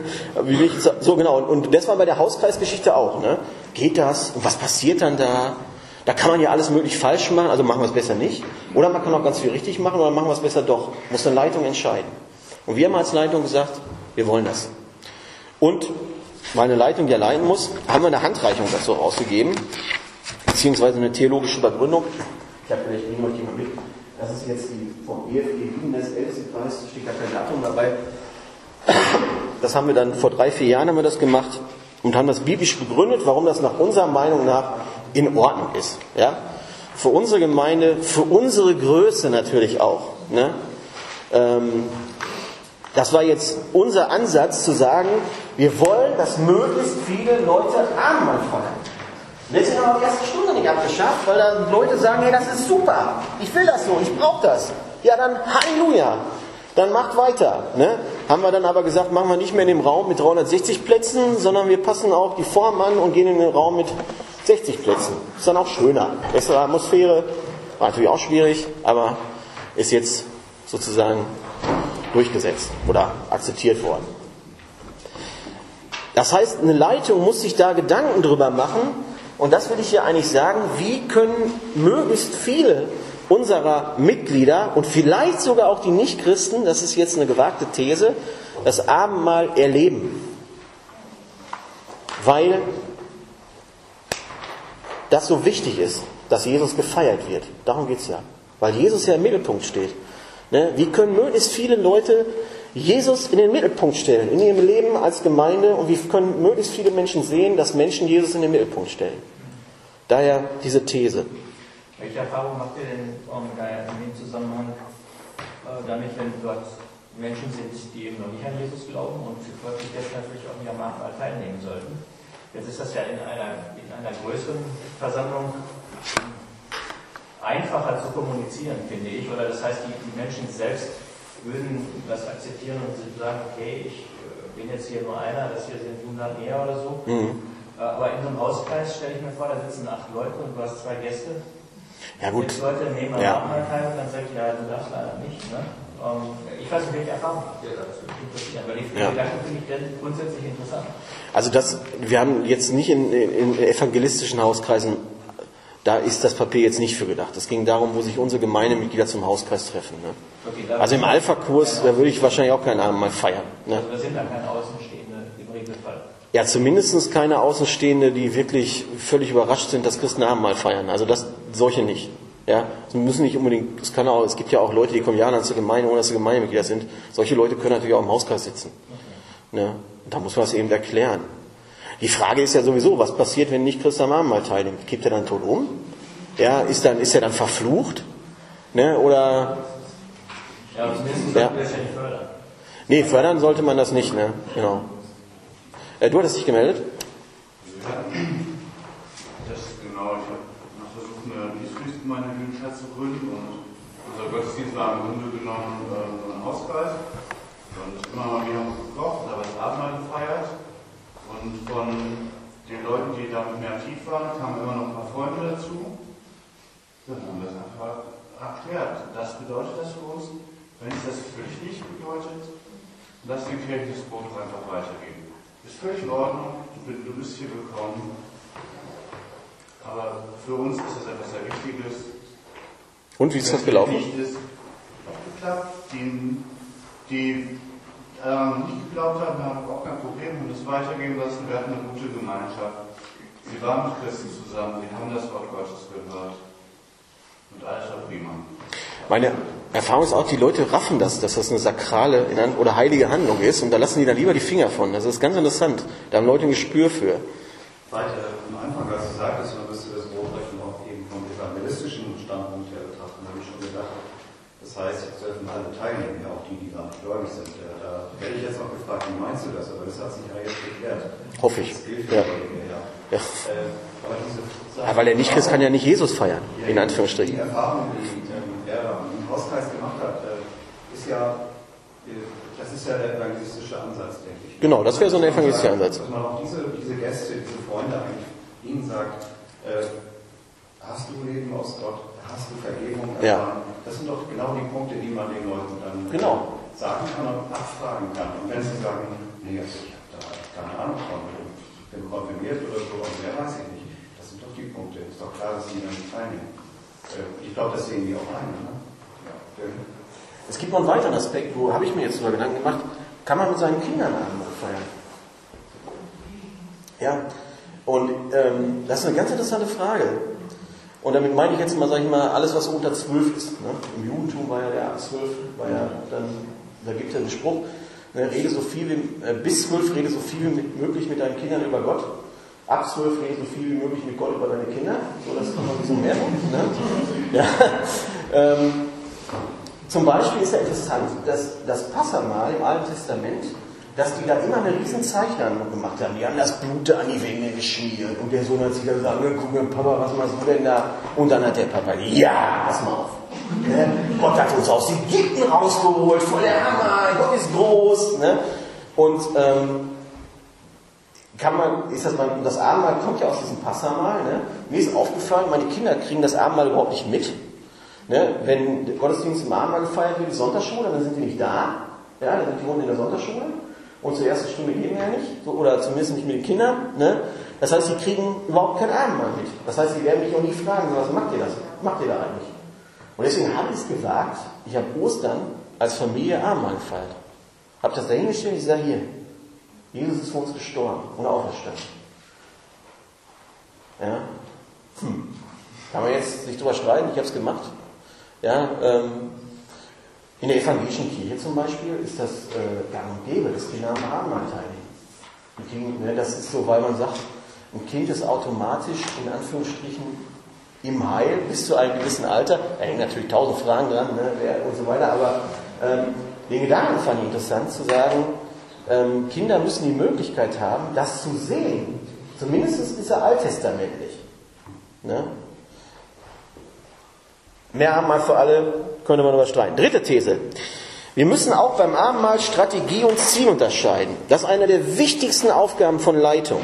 So genau. Und das war bei der Hauskreisgeschichte auch. Ne? Geht das? Und was passiert dann da? Da kann man ja alles möglich falsch machen, also machen wir es besser nicht. Oder man kann auch ganz viel richtig machen, oder machen wir es besser doch. Muss eine Leitung entscheiden. Und wir haben als Leitung gesagt, wir wollen das. Und weil eine Leitung ja leiten muss, haben wir eine Handreichung dazu rausgegeben, beziehungsweise eine theologische Begründung. Ich habe vielleicht nehmen euch mal mit. Das ist jetzt die vom EFG Wien des Ältestenkreis, da steht gar kein Datum dabei. Das haben wir dann vor drei, vier Jahren haben wir das gemacht und haben das biblisch begründet, warum das nach unserer Meinung nach in Ordnung ist. Ja? Für unsere Gemeinde, für unsere Größe natürlich auch. Ne? Ähm, das war jetzt unser Ansatz zu sagen, wir wollen, dass möglichst viele Leute Abendmahl feiern. Deswegen haben wir die erste Stunde nicht abgeschafft, weil dann Leute sagen, hey, das ist super, ich will das so, ich brauche das. Ja, dann Halleluja, dann macht weiter. Ne? Haben wir dann aber gesagt, machen wir nicht mehr in dem Raum mit 360 Plätzen, sondern wir passen auch die Form an und gehen in den Raum mit 60 Plätzen. Ist dann auch schöner. Bessere Atmosphäre, war natürlich auch schwierig, aber ist jetzt sozusagen durchgesetzt oder akzeptiert worden. Das heißt, eine Leitung muss sich da Gedanken drüber machen. Und das will ich hier eigentlich sagen. Wie können möglichst viele unserer Mitglieder und vielleicht sogar auch die Nichtchristen, das ist jetzt eine gewagte These, das Abendmahl erleben? Weil das so wichtig ist, dass Jesus gefeiert wird. Darum geht es ja. Weil Jesus ja im Mittelpunkt steht. Ne? Wie können möglichst viele Leute Jesus in den Mittelpunkt stellen, in ihrem Leben als Gemeinde und wie können möglichst viele Menschen sehen, dass Menschen Jesus in den Mittelpunkt stellen? Daher diese These. Welche Erfahrung macht ihr denn um, in dem Zusammenhang äh, damit, wenn dort Menschen sind, die eben noch nicht an Jesus glauben und folglich jetzt natürlich auch nicht am Abendmahl teilnehmen sollten? Jetzt ist das ja in einer, in einer größeren Versammlung einfacher zu kommunizieren, finde ich. Oder das heißt, die, die Menschen selbst würden das akzeptieren und sagen, okay, ich äh, bin jetzt hier nur einer, das hier sind 100 mehr oder so. Mhm. Äh, aber in so einem Hauskreis stelle ich mir vor, da sitzen acht Leute und du hast zwei Gäste. Ja gut. Sechs Leute nehmen am ja. Abendmahl teil und dann sagt ja, du darfst leider nicht. Ne? Ähm, ich weiß nicht, welche Erfahrung ihr dazu interessieren, weil die ja. Gedanken finde ich denn grundsätzlich interessant. Also das, wir haben jetzt nicht in, in evangelistischen Hauskreisen da ist das Papier jetzt nicht für gedacht. Es ging darum, wo sich unsere Gemeindemitglieder zum Hauskreis treffen. Ne? Okay, also im Alpha-Kurs, da würde ich wahrscheinlich auch keinen Abend mal feiern. Ne? Also da sind dann keine Außenstehende im Regelfall. Ja, zumindest keine Außenstehende, die wirklich völlig überrascht sind, dass Christen Abend mal feiern. Also das, solche nicht. Ja, es müssen nicht unbedingt, es kann auch, es gibt ja auch Leute, die kommen jahrelang zur Gemeinde, ohne dass sie Gemeindemitglieder sind. Solche Leute können natürlich auch im Hauskreis sitzen. Okay. Ne? Da muss man es eben erklären. Die Frage ist ja sowieso, was passiert, wenn nicht Christ am Abendmahl teilnimmt? Kippt er dann tot um? Ja, ist, dann, ist er dann verflucht? Ne? Oder. Ja. Nee, fördern sollte man das nicht, ne? Genau. Äh, du hattest dich gemeldet? Ja, das ist genau. Ich habe noch versucht, eine Peace-Gemeinde in Lüdenscheid zu gründen und unser Gottesdienst war im Grunde genommen äh, ein Hauskreis. Und immer mal wieder gekocht, aber das Abendmahl gefeiert. Und von den Leuten, die damit mehr aktiv waren, kamen immer noch ein paar Freunde dazu. Dann haben wir es einfach erklärt. Das bedeutet das für uns. Wenn es das für dich nicht bedeutet, lass den Brot einfach weitergeben. Ist völlig in Ordnung, du bist hier willkommen. Aber für uns ist das etwas sehr Wichtiges. Und wie ist das gelaufen? Nicht ist, geklappt. Die, die ähm, nicht geglaubt haben, haben auch kein Problem und es weitergehen lassen. Wir hatten eine gute Gemeinschaft. Sie waren mit Christen zusammen, sie haben das Wort Gottes gehört. Und alles war prima. Meine Erfahrung ist auch, die Leute raffen das, dass das eine sakrale oder heilige Handlung ist und da lassen die dann lieber die Finger von. Das ist ganz interessant. Da haben Leute ein Gespür für. Weiter am Anfang, als du sagtest, man müsste das Brotrechen auch eben vom evangelistischen Standpunkt her betrachten, habe ich schon gedacht. Das heißt, jetzt dürfen alle teilnehmen, ja auch die, die gar nicht gläubig sind. Da hätte ich jetzt noch gefragt, wie meinst du das? Aber das hat sich ja jetzt geklärt. Hoffe ich. Das gilt für ja. ja. ja. Äh, aber diese ja, weil der Nicht-Christ kann ja nicht Jesus feiern, ja, in Anführungsstrichen. Die Erfahrung, die ähm, er Hauskreis gemacht hat, äh, ist ja, äh, das ist ja der evangelistische Ansatz, denke ich. Genau, das wäre so ein evangelistischer Ansatz. Dass man auch diese, diese Gäste, diese Freunde eigentlich ihnen sagt, äh, hast du Leben aus Gott, hast du Vergebung erfahren? Ja. Das sind doch genau die Punkte, die man den Leuten dann genau sagen kann und abfragen kann. Und wenn sie sagen, nee, also ich habe da keine Ahnung von, ich bin konfirmiert oder so, aber mehr weiß ich nicht. Das sind doch die Punkte. Ist doch klar, dass sie dann nicht teilnehmen. Äh, ich glaube, das sehen die auch ein. Ne? Ja. Es gibt noch einen weiteren Aspekt, wo habe ich mir jetzt sogar Gedanken gemacht, kann man mit seinen Kindern Abendmahl feiern? Ja, und ähm, das ist eine ganz interessante Frage. Und damit meine ich jetzt mal, sage ich mal, alles, was unter zwölf ist. Ne? Im Judentum war ja der ab zwölf, war ja dann da gibt es einen Spruch, ne, rede so viel wie, äh, bis zwölf rede so viel wie möglich mit deinen Kindern über Gott. Ab zwölf rede so viel wie möglich mit Gott über deine Kinder. So, das ist nochmal ein bisschen mehr. Ne? Ja. Ähm, zum Beispiel ist ja interessant, dass das Passamal im Alten Testament, dass die da immer eine riesen Zeichnung gemacht haben. Die haben das Blut an die Wände geschmiert und der Sohn hat sich dann gesagt, guck Papa, was machst du denn da? Und dann hat der Papa, ja, pass mal auf. Ne? Gott hat uns aus Ägypten rausgeholt, voll der Hammer, Gott ist groß. Ne? Und ähm, kann man, ist das, man, das Abendmahl kommt ja aus diesem Passamal. Ne? Mir ist aufgefallen, meine Kinder kriegen das Abendmahl überhaupt nicht mit. Ne? Wenn Gottesdienst im Abendmahl gefeiert wird, die Sonntagsschule, dann sind die nicht da. Ja, dann sind die unten in der Sonntagsschule. Und zur ersten Stunde gehen wir ja nicht, so, oder zumindest nicht mit den Kindern. Ne? Das heißt, sie kriegen überhaupt kein Abendmahl mit. Das heißt, sie werden mich auch nie fragen, was macht ihr das? Macht ihr da eigentlich? Und deswegen habe ich es gewagt, ich habe Ostern als Familie Abendmahl gefeiert. Habe das dahingestellt, ich sage hier, Jesus ist für uns gestorben und auferstanden. Ja? Hm. Kann man jetzt sich drüber streiten, ich habe es gemacht. Ja, ähm, in der evangelischen Kirche zum Beispiel ist das äh, gang und gäbe, dass Kinder am Abendmahl teilnehmen. Ne, das ist so, weil man sagt, ein Kind ist automatisch in Anführungsstrichen im Heil bis zu einem gewissen Alter. Da hängen natürlich tausend Fragen dran ne, und so weiter, aber ähm, den Gedanken fand ich interessant zu sagen, ähm, Kinder müssen die Möglichkeit haben, das zu sehen. Zumindest ist er alttestamentlich. Ne? Mehr Abendmahl für alle könnte man überstreiten. Dritte These. Wir müssen auch beim Abendmahl Strategie und Ziel unterscheiden. Das ist eine der wichtigsten Aufgaben von Leitung.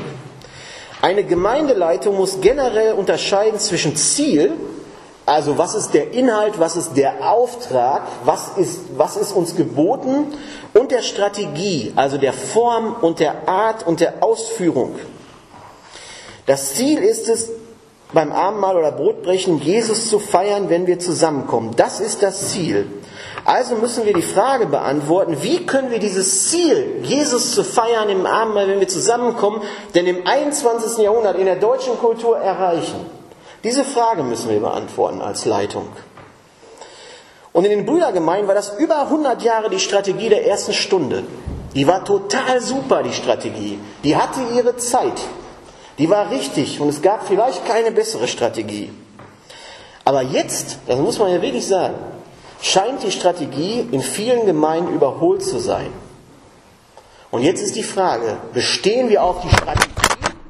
Eine Gemeindeleitung muss generell unterscheiden zwischen Ziel, also was ist der Inhalt, was ist der Auftrag, was ist, was ist uns geboten, und der Strategie, also der Form und der Art und der Ausführung. Das Ziel ist es, beim Abendmahl oder Brotbrechen Jesus zu feiern, wenn wir zusammenkommen. Das ist das Ziel. Also müssen wir die Frage beantworten, wie können wir dieses Ziel, Jesus zu feiern im Abendmahl, wenn wir zusammenkommen, denn im 21. Jahrhundert in der deutschen Kultur erreichen? Diese Frage müssen wir beantworten als Leitung. Und in den Brüdergemeinden war das über 100 Jahre die Strategie der ersten Stunde. Die war total super, die Strategie. Die hatte ihre Zeit. Die war richtig und es gab vielleicht keine bessere Strategie. Aber jetzt, das muss man ja wirklich sagen, scheint die Strategie in vielen Gemeinden überholt zu sein. Und jetzt ist die Frage, bestehen wir auf die Strategie?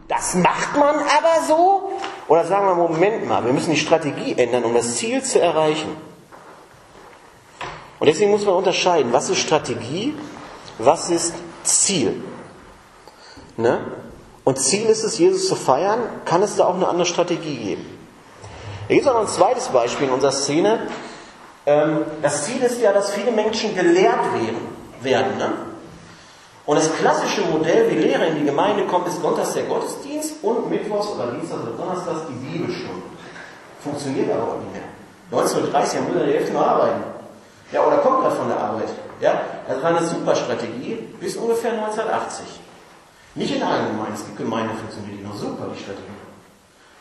Das macht man aber so? Oder sagen wir, Moment mal, wir müssen die Strategie ändern, um das Ziel zu erreichen. Und deswegen muss man unterscheiden, was ist Strategie, was ist Ziel. Ne? Und Ziel ist es, Jesus zu feiern, kann es da auch eine andere Strategie geben. Hier gibt es auch noch ein zweites Beispiel in unserer Szene. Ähm, das Ziel ist ja, dass viele Menschen gelehrt werden. Ne? Und das klassische Modell, wie Lehrer in die Gemeinde kommt, ist sonntags der Gottesdienst und mittwochs oder dienstags oder donnerstags die Bibelstunde. Funktioniert aber auch nicht mehr. 1930 haben wir die Hälfte noch arbeiten. Ja, oder kommt gerade von der Arbeit. Ja, das war eine super Strategie bis ungefähr 1980. Nicht in allen Gemeinden. Es gibt Gemeinden, funktioniert die noch super, die Strategie.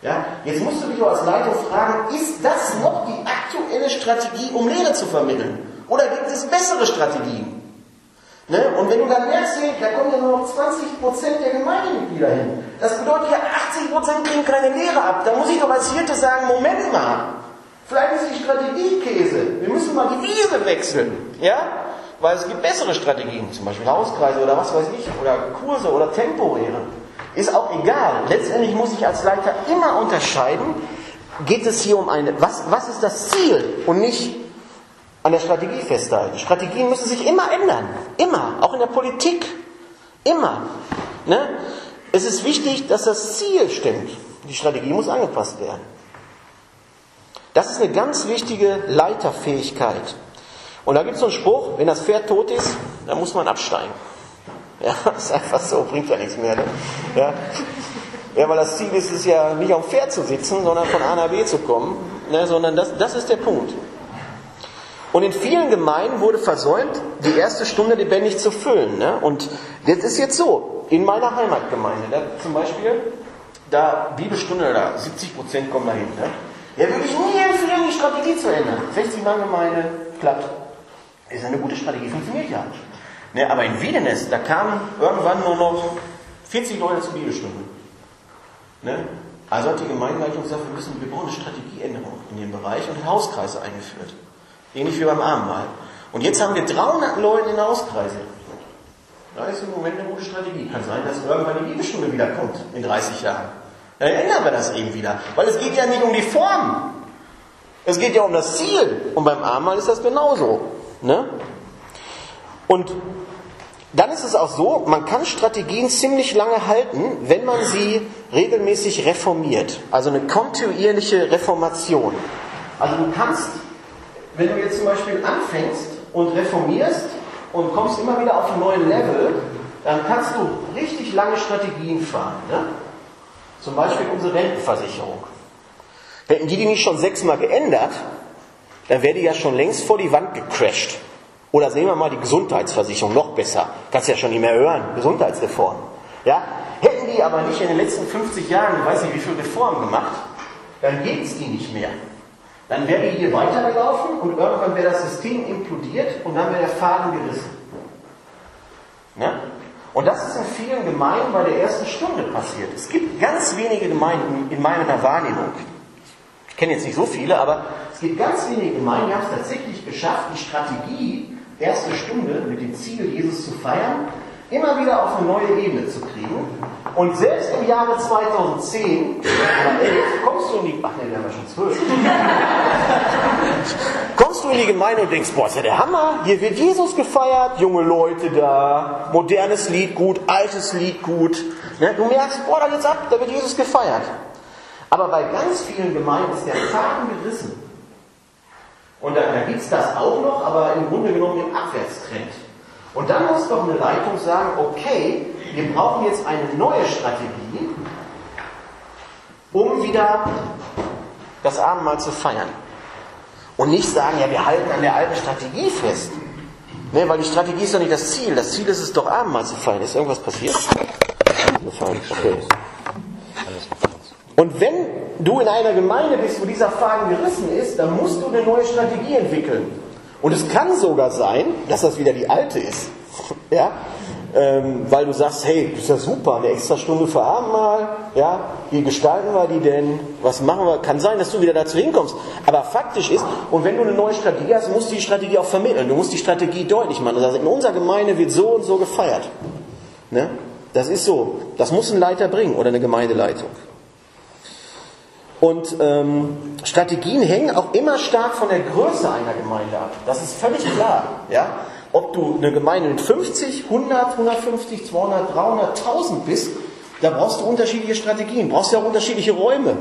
Ja, jetzt musst du dich als Leitung fragen, ist das noch die aktuelle Strategie, um Lehre zu vermitteln? Oder gibt es bessere Strategien? Ne? Und wenn du dann merkst, da kommen ja nur noch 20% der Gemeindemitglieder hin. Das bedeutet ja, 80% kriegen keine Lehre ab. Da muss ich doch als Hirte sagen, Moment mal, vielleicht ist die Strategie Käse. Wir müssen mal die Wiese wechseln. Ja? Weil es gibt bessere Strategien, zum Beispiel Hauskreise oder was weiß ich, oder Kurse oder Temporäre. Ist auch egal. Letztendlich muss ich als Leiter immer unterscheiden, geht es hier um eine, was, was ist das Ziel und nicht an der Strategie festhalten. Strategien müssen sich immer ändern. Immer. Auch in der Politik. Immer. Ne? Es ist wichtig, dass das Ziel stimmt. Die Strategie muss angepasst werden. Das ist eine ganz wichtige Leiterfähigkeit. Und da gibt es so einen Spruch, wenn das Pferd tot ist, dann muss man absteigen. Ja, ist einfach so, bringt ja nichts mehr. Ne? Ja. ja, weil das Ziel ist es ja nicht auf dem Pferd zu sitzen, sondern von A nach B zu kommen, ne, sondern das, das ist der Punkt. Und in vielen Gemeinden wurde versäumt, die erste Stunde lebendig zu füllen. Ne? Und das ist jetzt so, in meiner Heimatgemeinde, da zum Beispiel, da Bibelstunde, da 70 Prozent kommen dahin. Ne? Ja, würde ich nie empfehlen, die Strategie zu ändern. 60 Mann Gemeinde, klappt. Ist eine gute Strategie, funktioniert ja. Ne, aber in Wiedenes, da kamen irgendwann nur noch 40 Leute zur Bibelstunde. Ne? Also hat die Gemeindeleitung gesagt, wir müssen, wir brauchen eine Strategieänderung in dem Bereich und Hauskreise eingeführt. Ähnlich wie beim Abendmahl. Und jetzt haben wir 300 Leute in Hauskreise. Da ist im Moment eine gute Strategie. Kann sein, dass irgendwann die Bibelstunde wieder kommt in 30 Jahren. Dann ändern wir das eben wieder. Weil es geht ja nicht um die Form. Es geht ja um das Ziel. Und beim Abendmahl ist das genauso. Ne? Und dann ist es auch so, man kann Strategien ziemlich lange halten, wenn man sie regelmäßig reformiert. Also eine kontinuierliche Reformation. Also du kannst wenn du jetzt zum Beispiel anfängst und reformierst und kommst immer wieder auf einen neuen Level, dann kannst du richtig lange Strategien fahren. Ne? Zum Beispiel unsere Rentenversicherung. Hätten die die nicht schon sechsmal geändert, dann wäre die ja schon längst vor die Wand gecrashed. Oder sehen wir mal die Gesundheitsversicherung, noch besser. Kannst ja schon nicht mehr hören, Gesundheitsreform. Ja? Hätten die aber nicht in den letzten 50 Jahren, ich weiß nicht wie viele Reformen gemacht, dann gibt es die nicht mehr. Dann wäre die hier weitergelaufen und irgendwann wäre das System implodiert und dann wäre der Faden gerissen. Ja? Und das ist in vielen Gemeinden bei der ersten Stunde passiert. Es gibt ganz wenige Gemeinden in meiner Wahrnehmung. Ich kenne jetzt nicht so viele, aber es gibt ganz wenige Gemeinden, die haben es tatsächlich geschafft, die Strategie erste Stunde mit dem Ziel, Jesus zu feiern, immer wieder auf eine neue Ebene zu kriegen. Und selbst im Jahre 2010 oder 11 kommst du in die, ach nee, wir haben ja schon 12, kommst du in die Gemeinde und denkst, boah, ist ja der Hammer, hier wird Jesus gefeiert, junge Leute da, modernes Lied gut, altes Lied gut. Ne? Du merkst, boah, da geht's ab, da wird Jesus gefeiert. Aber bei ganz vielen Gemeinden ist der Faden gerissen. Und da, da gibt es das auch noch, aber im Grunde genommen im Abwärtstrend. Und dann muss doch eine Leitung sagen, okay, wir brauchen jetzt eine neue Strategie, um wieder das Abendmahl zu feiern. Und nicht sagen, ja, wir halten an der alten Strategie fest. Ne, weil die Strategie ist doch nicht das Ziel. Das Ziel ist es doch, Abendmahl zu feiern. Ist irgendwas passiert? Okay. Und wenn du in einer Gemeinde bist, wo dieser Faden gerissen ist, dann musst du eine neue Strategie entwickeln. Und es kann sogar sein, dass das wieder die alte ist. ja? Ähm, weil du sagst, hey, das ist ja super, eine extra Stunde für Abendmahl, ja, wie gestalten wir die denn, was machen wir, kann sein, dass du wieder dazu hinkommst, aber faktisch ist, und wenn du eine neue Strategie hast, musst du die Strategie auch vermitteln, du musst die Strategie deutlich machen, also in unserer Gemeinde wird so und so gefeiert, ne? das ist so, das muss ein Leiter bringen oder eine Gemeindeleitung. Und ähm, Strategien hängen auch immer stark von der Größe einer Gemeinde ab. Das ist völlig klar. Ja? Ob du eine Gemeinde mit 50, 100, 150, 200, 300, 1000 bist, da brauchst du unterschiedliche Strategien. Brauchst ja auch unterschiedliche Räume.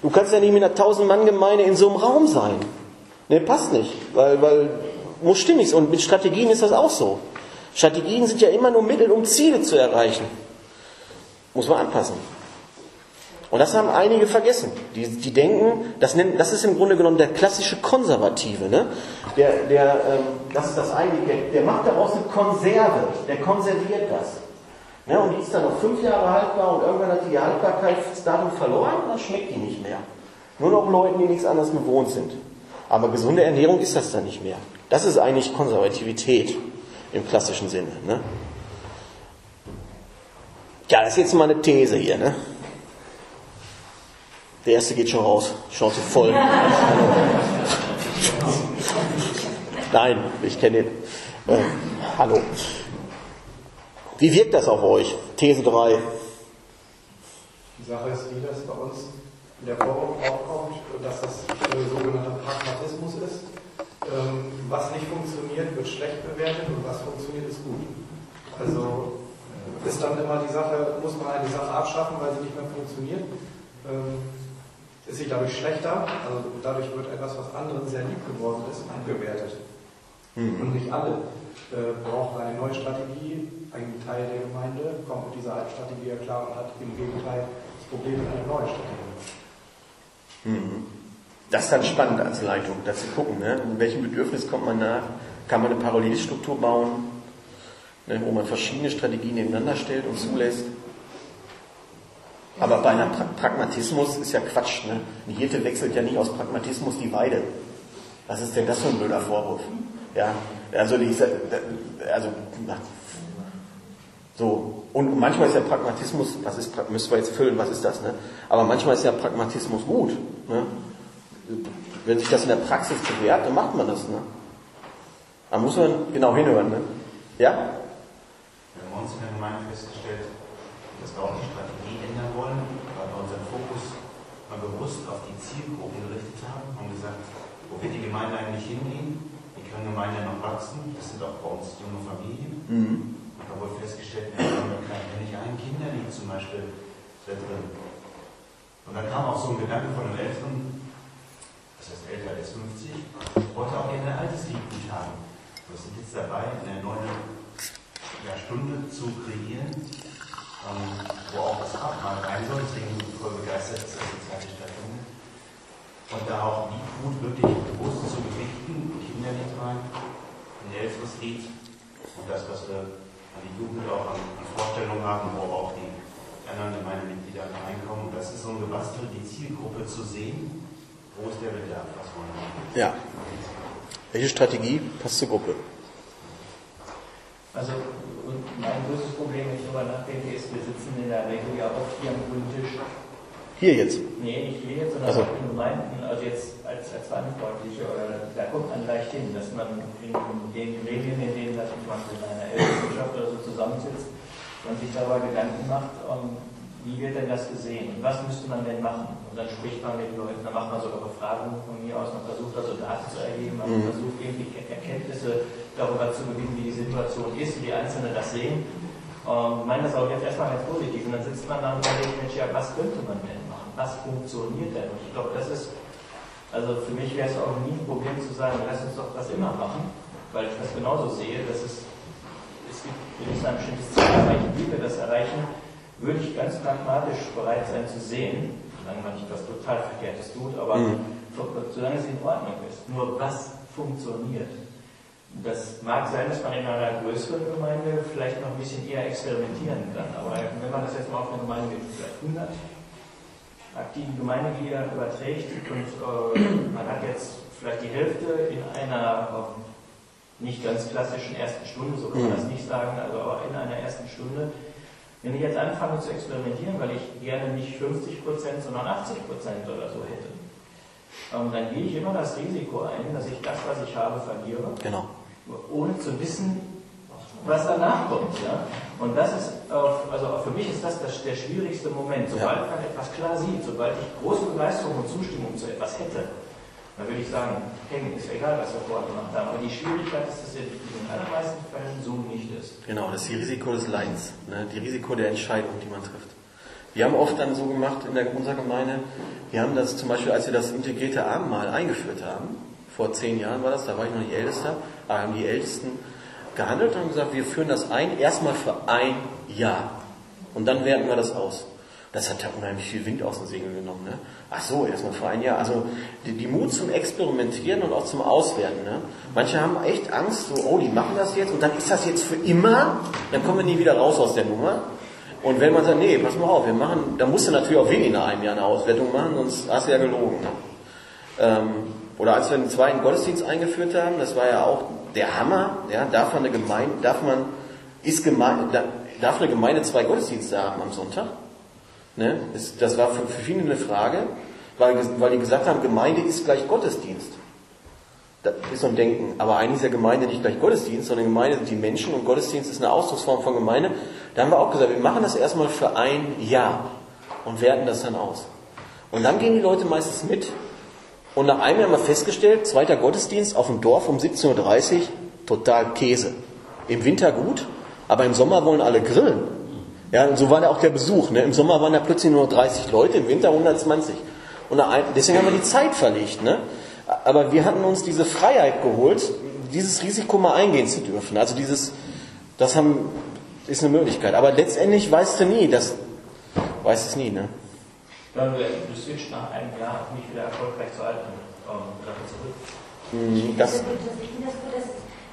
Du kannst ja nicht mit einer 1000-Mann-Gemeinde in so einem Raum sein. Ne, passt nicht. Weil, weil muss stimmig sein. Und mit Strategien ist das auch so. Strategien sind ja immer nur Mittel, um Ziele zu erreichen. Muss man anpassen. Und das haben einige vergessen. Die, die denken, das, nennt, das ist im Grunde genommen der klassische Konservative. Ne? Der, der, ähm, das ist das eigentlich, der, macht daraus eine Konserve, der konserviert das. Ne? Und die ist dann noch fünf Jahre haltbar und irgendwann hat die Haltbarkeitsdatum verloren und dann schmeckt die nicht mehr. Nur noch Leuten, die nichts anderes gewohnt sind. Aber gesunde Ernährung ist das dann nicht mehr. Das ist eigentlich Konservativität im klassischen Sinne. Ne? Ja, das ist jetzt mal eine These hier. Ne? Der erste geht schon raus, Chance voll. Nein, ich kenne den. Äh, hallo. Wie wirkt das auf euch? These 3. Die Sache ist die, dass bei uns in der Form aufkommt, dass das äh, sogenannter Pragmatismus ist. Ähm, was nicht funktioniert, wird schlecht bewertet und was funktioniert, ist gut. Also ist dann immer die Sache, muss man eine Sache abschaffen, weil sie nicht mehr funktioniert. Ähm, ist sie dadurch schlechter, also dadurch wird etwas, was anderen sehr lieb geworden ist, abgewertet. Mhm. Und nicht alle äh, brauchen eine neue Strategie. Ein Teil der Gemeinde kommt mit dieser alten Strategie ja klar und hat im Gegenteil das Problem mit einer neuen Strategie. Mhm. Das ist dann spannend als Leitung, da zu gucken, ne? in welchem Bedürfnis kommt man nach, kann man eine Parallelstruktur bauen, ne? wo man verschiedene Strategien nebeneinander stellt und zulässt. Aber bei einem Pragmatismus ist ja Quatsch. Ne? Ein Hirte wechselt ja nicht aus Pragmatismus die Weide. Was ist denn das für ein blöder Vorwurf? Ja, also, die, also so. Und manchmal ist ja Pragmatismus, was ist, müssen wir jetzt füllen, was ist das? Ne? Aber manchmal ist ja Pragmatismus gut. Ne? Wenn sich das in der Praxis bewährt, dann macht man das. Ne? Da muss man genau hinhören. Ne? Ja? Wir haben uns in der Gemeinde festgestellt, dass wir auch die Strategie ändern wollen, weil wir unseren Fokus mal bewusst auf die Zielgruppen gerichtet haben und gesagt, wo wird die Gemeinde eigentlich hingehen? Wie kann Gemeinde noch wachsen? Das sind auch bei uns junge Familien. Mhm. Und da wurde festgestellt, wir haben wenn ich ein Kinderlied zum Beispiel da drin. Und dann kam auch so ein Gedanke von einem Älteren, das heißt älter als 50, wollte auch gerne ein altes Lied gut haben. Wir sind jetzt dabei, in der neuen Stunde zu kreieren, ähm, wo auch das Abendmahl rein soll. Deswegen bin ich voll begeistert, dass das die zweite stattfindet. Und da auch die Food wirklich bewusst zu gewichten, Kinder nicht rein, ein älteres Lied und das, was wir an die Jugend auch an, an Vorstellungen haben, wo auch die anderen Gemeindemitglieder reinkommen. Und das ist so ein Gebastel, die Zielgruppe zu sehen, wo ist der Bedarf, was wollen wir machen. Ja. Welche Strategie passt zur Gruppe? Also mein größtes Problem, wenn ich darüber nachdenke, ist, wir sitzen in der Regel ja auch hier am grünen Tisch. Hier jetzt. Nee, nicht hier jetzt, sondern Ach so. auch in Gemeinden, also jetzt als, als Verantwortliche, oder da kommt man leicht hin, dass man in den Gremien, in denen das Beispiel in einer Elternwirtschaft oder so zusammensitzt und sich darüber Gedanken macht, ähm, wie wird denn das gesehen und was müsste man denn machen? Und dann spricht man mit den Leuten, dann macht man sogar Befragungen von mir aus, man versucht also Daten zu erheben, man Mhm. versucht irgendwie Erkenntnisse darüber zu gewinnen, wie die Situation ist, wie die Einzelnen das sehen. Ähm, ich meine auch jetzt erstmal ganz positiv. Und dann sitzt man da und überlegt, Mensch, ja, was könnte man denn machen? Was funktioniert denn? Und ich glaube, das ist, also für mich wäre es auch nie ein Problem zu sagen, lass uns doch das immer machen, weil ich das genauso sehe, dass es, es gibt, wir müssen ein bestimmtes Ziel erreichen, wie wir das erreichen, würde ich ganz pragmatisch bereit sein zu sehen, solange man nicht was total Verkehrtes tut, aber Mhm. solange es in Ordnung ist. Nur was funktioniert? Das mag sein, dass man in einer größeren Gemeinde vielleicht noch ein bisschen eher experimentieren kann. Aber wenn man das jetzt mal auf eine Gemeinde mit vielleicht 100 aktiven Gemeindeglieder überträgt und äh, man hat jetzt vielleicht die Hälfte in einer äh, nicht ganz klassischen ersten Stunde, so kann man Mhm. das nicht sagen, also aber in einer ersten Stunde, wenn ich jetzt anfange zu experimentieren, weil ich gerne nicht 50 Prozent, sondern 80 Prozent oder so hätte, ähm, dann gehe ich immer das Risiko ein, dass ich das, was ich habe, verliere Genau. Ohne zu wissen, was danach kommt. Ja? Und das ist, auf, also auch für mich ist das, der schwierigste Moment. Sobald man etwas klar sieht, sobald ich große Begeisterung und Zustimmung zu etwas hätte, dann würde ich sagen, hey, ist ja egal, was wir vorher gemacht haben. Aber die Schwierigkeit ist, dass es in den allermeisten Fällen so nicht ist. Genau, das ist die Risiko des Leidens, ne? die Risiko der Entscheidung, die man trifft. Wir haben oft dann so gemacht in der, unserer Gemeinde, wir haben das zum Beispiel, als wir das integrierte Abendmahl eingeführt haben, vor zehn Jahren war das, da war ich noch nicht Ältester, aber haben die Ältesten gehandelt und gesagt, wir führen das ein, erstmal für ein Jahr. Und dann werten wir das aus. Das hat ja unheimlich viel Wind aus den Segeln genommen. Ne? Ach so, erstmal für ein Jahr. Also die, die Mut zum Experimentieren und auch zum Auswerten. Ne? Manche haben echt Angst, so, oh, die machen das jetzt und dann ist das jetzt für immer, dann kommen wir nie wieder raus aus der Nummer. Und wenn man sagt, nee, pass mal auf, wir machen, dann musst du natürlich auch wenig nach einem Jahr eine Auswertung machen, sonst hast du ja gelogen. Ne? Ähm, oder als wir den zweiten Gottesdienst eingeführt haben, das war ja auch der Hammer, ja, darf man eine Gemeinde, darf man, ist Gemeinde, darf eine Gemeinde zwei Gottesdienste haben am Sonntag? Ne? Das, war für, für viele eine Frage, weil, weil die gesagt haben, Gemeinde ist gleich Gottesdienst. Das ist so ein Denken. Aber eigentlich ist ja Gemeinde nicht gleich Gottesdienst, sondern Gemeinde sind die Menschen und Gottesdienst ist eine Ausdrucksform von Gemeinde. Da haben wir auch gesagt, wir machen das erstmal für ein Jahr und werten das dann aus. Und dann gehen die Leute meistens mit. Und nach einem haben wir festgestellt, zweiter Gottesdienst auf dem Dorf um 17.30 Uhr, total Käse. Im Winter gut, aber im Sommer wollen alle grillen. Ja, und so war da auch der Besuch. Ne? Im Sommer waren da plötzlich nur 30 Leute, im Winter 120. Und nach ein- deswegen haben wir die Zeit verlegt. Ne? Aber wir hatten uns diese Freiheit geholt, dieses Risiko mal eingehen zu dürfen. Also dieses, das haben, ist eine Möglichkeit. Aber letztendlich weißt du nie, das weißt es nie. Ne? Dann du switcht nach einem Jahr nicht wieder erfolgreich zur alten ähm, zurück. Mhm, Das, Das, ich finde das gut, dass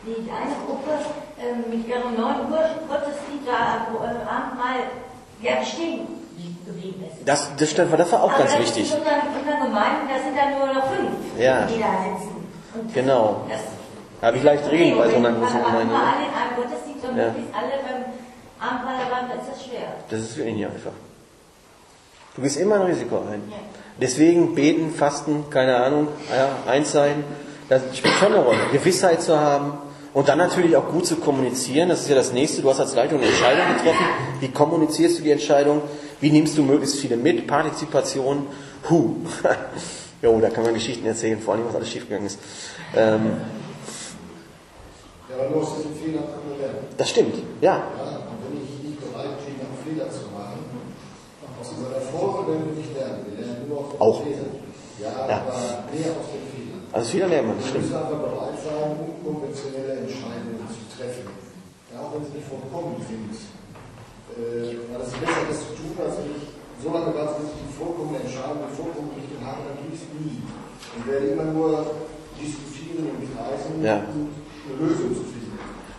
die eine Gruppe ähm, mit ihrem 9 Uhr Gottesdienst da wo, äh, Abendmahl ja stehen geblieben ist. das, das, war das war auch Aber ganz das wichtig. Ist in unseren, unseren Gemeinden, da sind dann nur noch fünf, Ja. die da sitzen. Und Genau. das Da habe ich leicht reden bei so einer Wenn großen man Gemeinde. alle Ne? in einem Gottesdienst und Ja. alle beim Abendmahl waren, dann ist das schwer. Das ist wirklich nicht einfach. Du gehst immer ein Risiko ein. Deswegen beten, fasten, keine Ahnung, ja, eins sein, das spielt schon eine Rolle. Gewissheit zu haben und dann natürlich auch gut zu kommunizieren. Das ist ja das nächste. Du hast als Leitung eine Entscheidung getroffen. Wie kommunizierst du die Entscheidung? Wie nimmst du möglichst viele mit? Partizipation. Huh. jo, da kann man Geschichten erzählen, vor allem, was alles schiefgegangen ist. Ähm, Ja, aber nur aus diesen Fehlern können wir lernen. das stimmt, ja. Ja, und wenn ich nicht bereit bin, einen Fehler zu machen, aus wir nicht lernen. Wir lernen nur Auch. Ja, Ja. aber mehr aus den Fehlern. Also Fehler lernt man, das Wir stimmt. müssen einfach bereit sein, unkonventionelle Entscheidungen zu treffen. Ja, auch wenn sie nicht vollkommen sind. Äh, weil es ist besser, das zu tun, als wenn ich so lange warte, bis ich die vollkommene Entscheidung, die vollkommene Richtung habe, dann ich es nie. Und werde immer nur diskutieren und kreisen, Ja. um eine Lösung zu finden.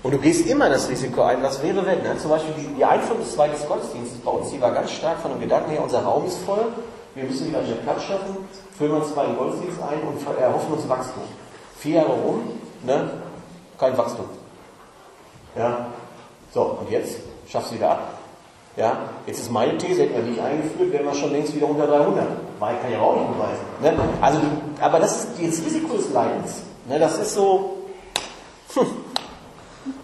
Und du gehst immer das Risiko ein, was wäre wenn. Ne? Zum Beispiel die, die Einführung des zweiten Gottesdienstes bei uns, die war ganz stark von dem Gedanken her, unser Raum ist voll, wir müssen wieder mehr Platz schaffen, füllen wir uns zweiten Gottesdienst ein und erhoffen uns Wachstum. Vier Jahre rum, ne? kein Wachstum. Ja, so, und jetzt schaffst du wieder ab. Ja, jetzt ist meine These, hätten wir nicht eingeführt, wären wir schon längst wieder unter 300. Weil kann ich aber auch nicht beweisen. Ne? Also, aber das ist das Risiko des Leidens. Ne? Das ist so, hm.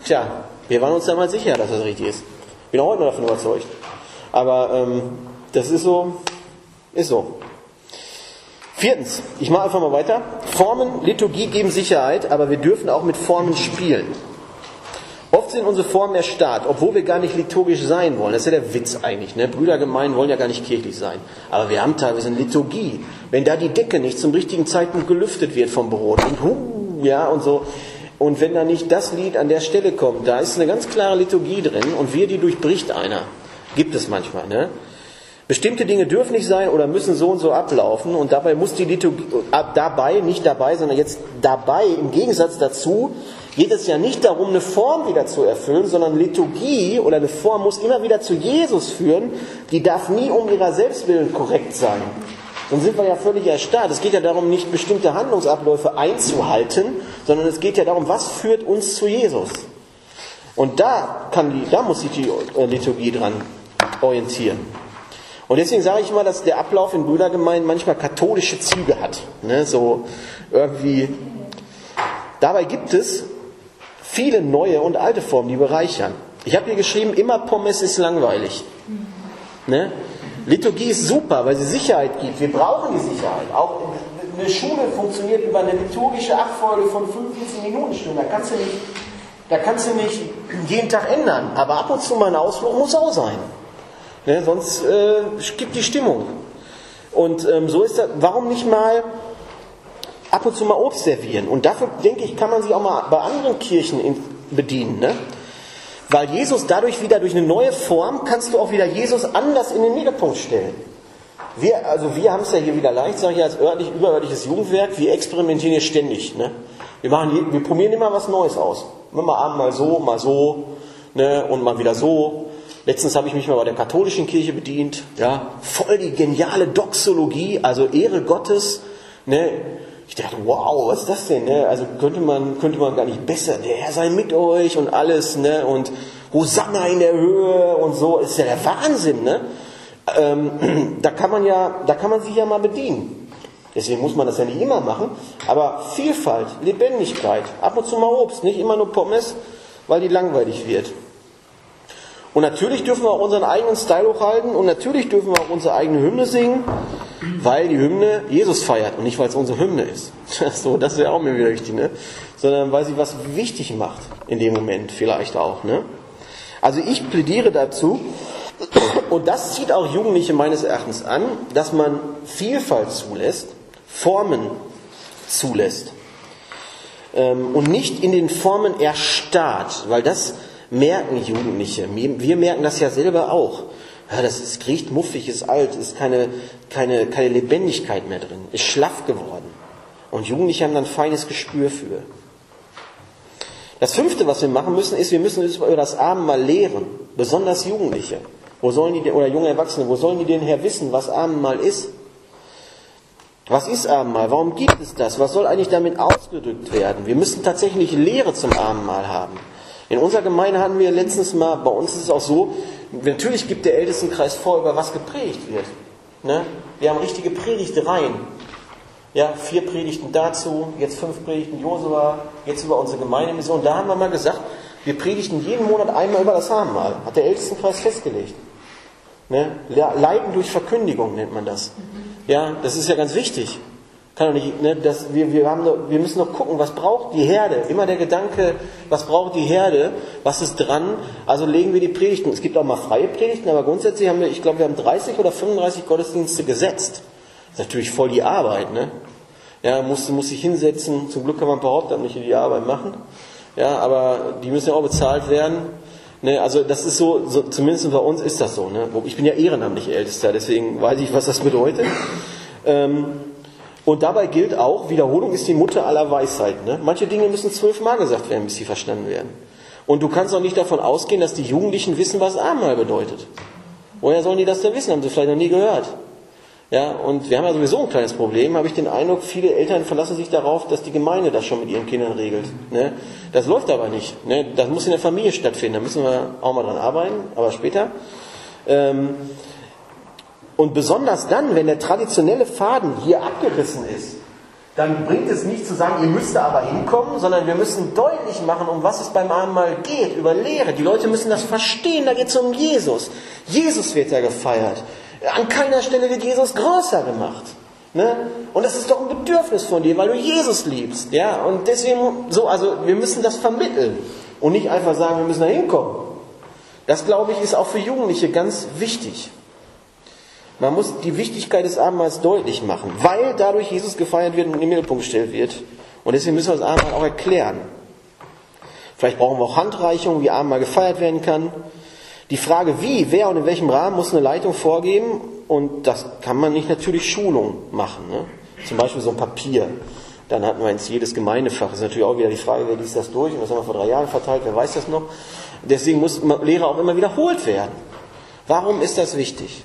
Tja, wir waren uns damals sicher, dass das richtig ist. Bin auch heute noch davon überzeugt. Aber ähm, das ist so, ist so. Viertens, ich mache einfach mal weiter. Formen, Liturgie geben Sicherheit, aber wir dürfen auch mit Formen spielen. Oft sind unsere Formen erstarrt, obwohl wir gar nicht liturgisch sein wollen. Das ist ja der Witz eigentlich. Ne? Brüdergemeinden wollen ja gar nicht kirchlich sein. Aber wir haben teilweise eine Liturgie. Wenn da die Decke nicht zum richtigen Zeitpunkt gelüftet wird vom Brot und huh, ja und so. Und wenn da nicht das Lied an der Stelle kommt, da ist eine ganz klare Liturgie drin und wir die durchbricht einer. Gibt es manchmal. Ne? Bestimmte Dinge dürfen nicht sein oder müssen so und so ablaufen und dabei muss die Liturgie, dabei, nicht dabei, sondern jetzt dabei, im Gegensatz dazu, geht es ja nicht darum, eine Form wieder zu erfüllen, sondern Liturgie oder eine Form muss immer wieder zu Jesus führen, die darf nie um ihrer Selbstwillen korrekt sein. Sonst sind wir ja völlig erstarrt. Es geht ja darum, nicht bestimmte Handlungsabläufe einzuhalten, sondern es geht ja darum, was führt uns zu Jesus. Und da, kann die, da muss sich die äh, Liturgie dran orientieren. Und deswegen sage ich immer, dass der Ablauf in Brüdergemeinden manchmal katholische Züge hat. Ne? So irgendwie. Dabei gibt es viele neue und alte Formen, die bereichern. Ich habe hier geschrieben, immer Pommes ist langweilig. Ne? Liturgie ist super, weil sie Sicherheit gibt. Wir brauchen die Sicherheit. Auch eine Schule funktioniert über eine liturgische Abfolge von 45 Minuten Stunden. Da kannst du nicht, da kannst du nicht jeden Tag ändern. Aber ab und zu mal ein Ausflug muss auch sein. Ne? Sonst äh, gibt die Stimmung. Und ähm, so ist das. Warum nicht mal ab und zu mal Obst servieren? Und dafür denke ich, kann man sich auch mal bei anderen Kirchen bedienen. Ne? Weil Jesus dadurch wieder durch eine neue Form kannst du auch wieder Jesus anders in den Mittelpunkt stellen. Wir, also wir haben es ja hier wieder leicht, sage ich als örtlich, überörtliches Jugendwerk, wir experimentieren hier ständig. Ne? Wir, machen, wir probieren immer was Neues aus. Mal abend mal so, mal so ne? und mal wieder so. Letztens habe ich mich mal bei der katholischen Kirche bedient. Ja, voll die geniale Doxologie, also Ehre Gottes. Ne? Ich dachte, wow, was ist das denn? Ne? Also könnte man, könnte man gar nicht besser. Der Herr sei mit euch und alles. Ne? Und Hosanna in der Höhe und so. Ist ja der Wahnsinn. Ne? Ähm, da, kann man ja, da kann man sich ja mal bedienen. Deswegen muss man das ja nicht immer machen. Aber Vielfalt, Lebendigkeit, ab und zu mal Obst, nicht immer nur Pommes, weil die langweilig wird. Und natürlich dürfen wir auch unseren eigenen Style hochhalten und natürlich dürfen wir auch unsere eigene Hymne singen, weil die Hymne Jesus feiert und nicht, weil es unsere Hymne ist. so, das wäre auch mir wieder wichtig, ne? Sondern weil sie was wichtig macht in dem Moment vielleicht auch, ne? Also ich plädiere dazu, und das zieht auch Jugendliche meines Erachtens an, dass man Vielfalt zulässt, Formen zulässt ähm, und nicht in den Formen erstarrt, weil das merken Jugendliche. Wir merken das ja selber auch. Ja, das ist, riecht muffig, ist alt, ist keine, keine, keine Lebendigkeit mehr drin, ist schlaff geworden. Und Jugendliche haben dann feines Gespür für. Das fünfte, was wir machen müssen, ist, wir müssen über das Abendmahl lehren, besonders Jugendliche. Wo sollen die, oder junge Erwachsene, wo sollen die denn her wissen, was Abendmahl ist? Was ist Abendmahl? Warum gibt es das? Was soll eigentlich damit ausgedrückt werden? Wir müssen tatsächlich Lehre zum Abendmahl haben. In unserer Gemeinde hatten wir letztens mal, bei uns ist es auch so, natürlich gibt der Ältestenkreis vor, über was gepredigt wird. Ne? Wir haben richtige Predigtereien. Ja, vier Predigten dazu, jetzt fünf Predigten Josua, jetzt über unsere Gemeindemission. Da haben wir mal gesagt, wir predigten jeden Monat einmal über das Abendmahl. Hat der Ältestenkreis festgelegt. Ne? Leiden durch Verkündigung nennt man das. Ja, das ist ja ganz wichtig. Kann doch nicht, ne, das, wir, wir, haben noch, wir müssen noch gucken, was braucht die Herde? Immer der Gedanke, was braucht die Herde? Was ist dran? Also legen wir die Predigten. Es gibt auch mal freie Predigten, aber grundsätzlich haben wir, ich glaube, wir haben 30 oder 35 Gottesdienste gesetzt. Das ist natürlich voll die Arbeit, ne? Ja, muss, muss sich hinsetzen. Zum Glück kann man per Hauptamt nicht die Arbeit machen. Ja, aber die müssen ja auch bezahlt werden. Ne, also das ist so, so, zumindest bei uns ist das so. Ne? Ich bin ja ehrenamtlich Ältester, deswegen weiß ich, was das bedeutet. Ähm, und dabei gilt auch, Wiederholung ist die Mutter aller Weisheit. Ne? Manche Dinge müssen zwölfmal gesagt werden, bis sie verstanden werden. Und du kannst auch nicht davon ausgehen, dass die Jugendlichen wissen, was Abendmahl bedeutet. Woher sollen die das denn wissen? Haben sie vielleicht noch nie gehört. Ja, und wir haben ja sowieso ein kleines Problem, habe ich den Eindruck, viele Eltern verlassen sich darauf, dass die Gemeinde das schon mit ihren Kindern regelt. Ne? Das läuft aber nicht. Ne? Das muss in der Familie stattfinden, da müssen wir auch mal dran arbeiten, aber später. Ähm, und besonders dann, wenn der traditionelle Faden hier abgerissen ist, dann bringt es nicht zu sagen, ihr müsst da aber hinkommen, sondern wir müssen deutlich machen, um was es beim Abendmahl geht, über Lehre. Die Leute müssen das verstehen, da geht es um Jesus. Jesus wird ja gefeiert. An keiner Stelle wird Jesus größer gemacht. Ne? Und das ist doch ein Bedürfnis von dir, weil du Jesus liebst. Ja? Und deswegen, so, also wir müssen das vermitteln und nicht einfach sagen, wir müssen da hinkommen. Das, glaube ich, ist auch für Jugendliche ganz wichtig. Man muss die Wichtigkeit des Abendmahls deutlich machen, weil dadurch Jesus gefeiert wird und in den Mittelpunkt gestellt wird. Und deswegen müssen wir das Abendmahl auch erklären. Vielleicht brauchen wir auch Handreichungen, wie Abendmahl gefeiert werden kann. Die Frage, wie, wer und in welchem Rahmen muss eine Leitung vorgeben, und das kann man nicht natürlich Schulung machen. Ne? Zum Beispiel so ein Papier. Dann hatten wir jetzt jedes Gemeindefach. Das ist natürlich auch wieder die Frage, wer liest das durch? Und das haben wir vor drei Jahren verteilt, wer weiß das noch? Deswegen muss Lehre auch immer wiederholt werden. Warum ist das wichtig?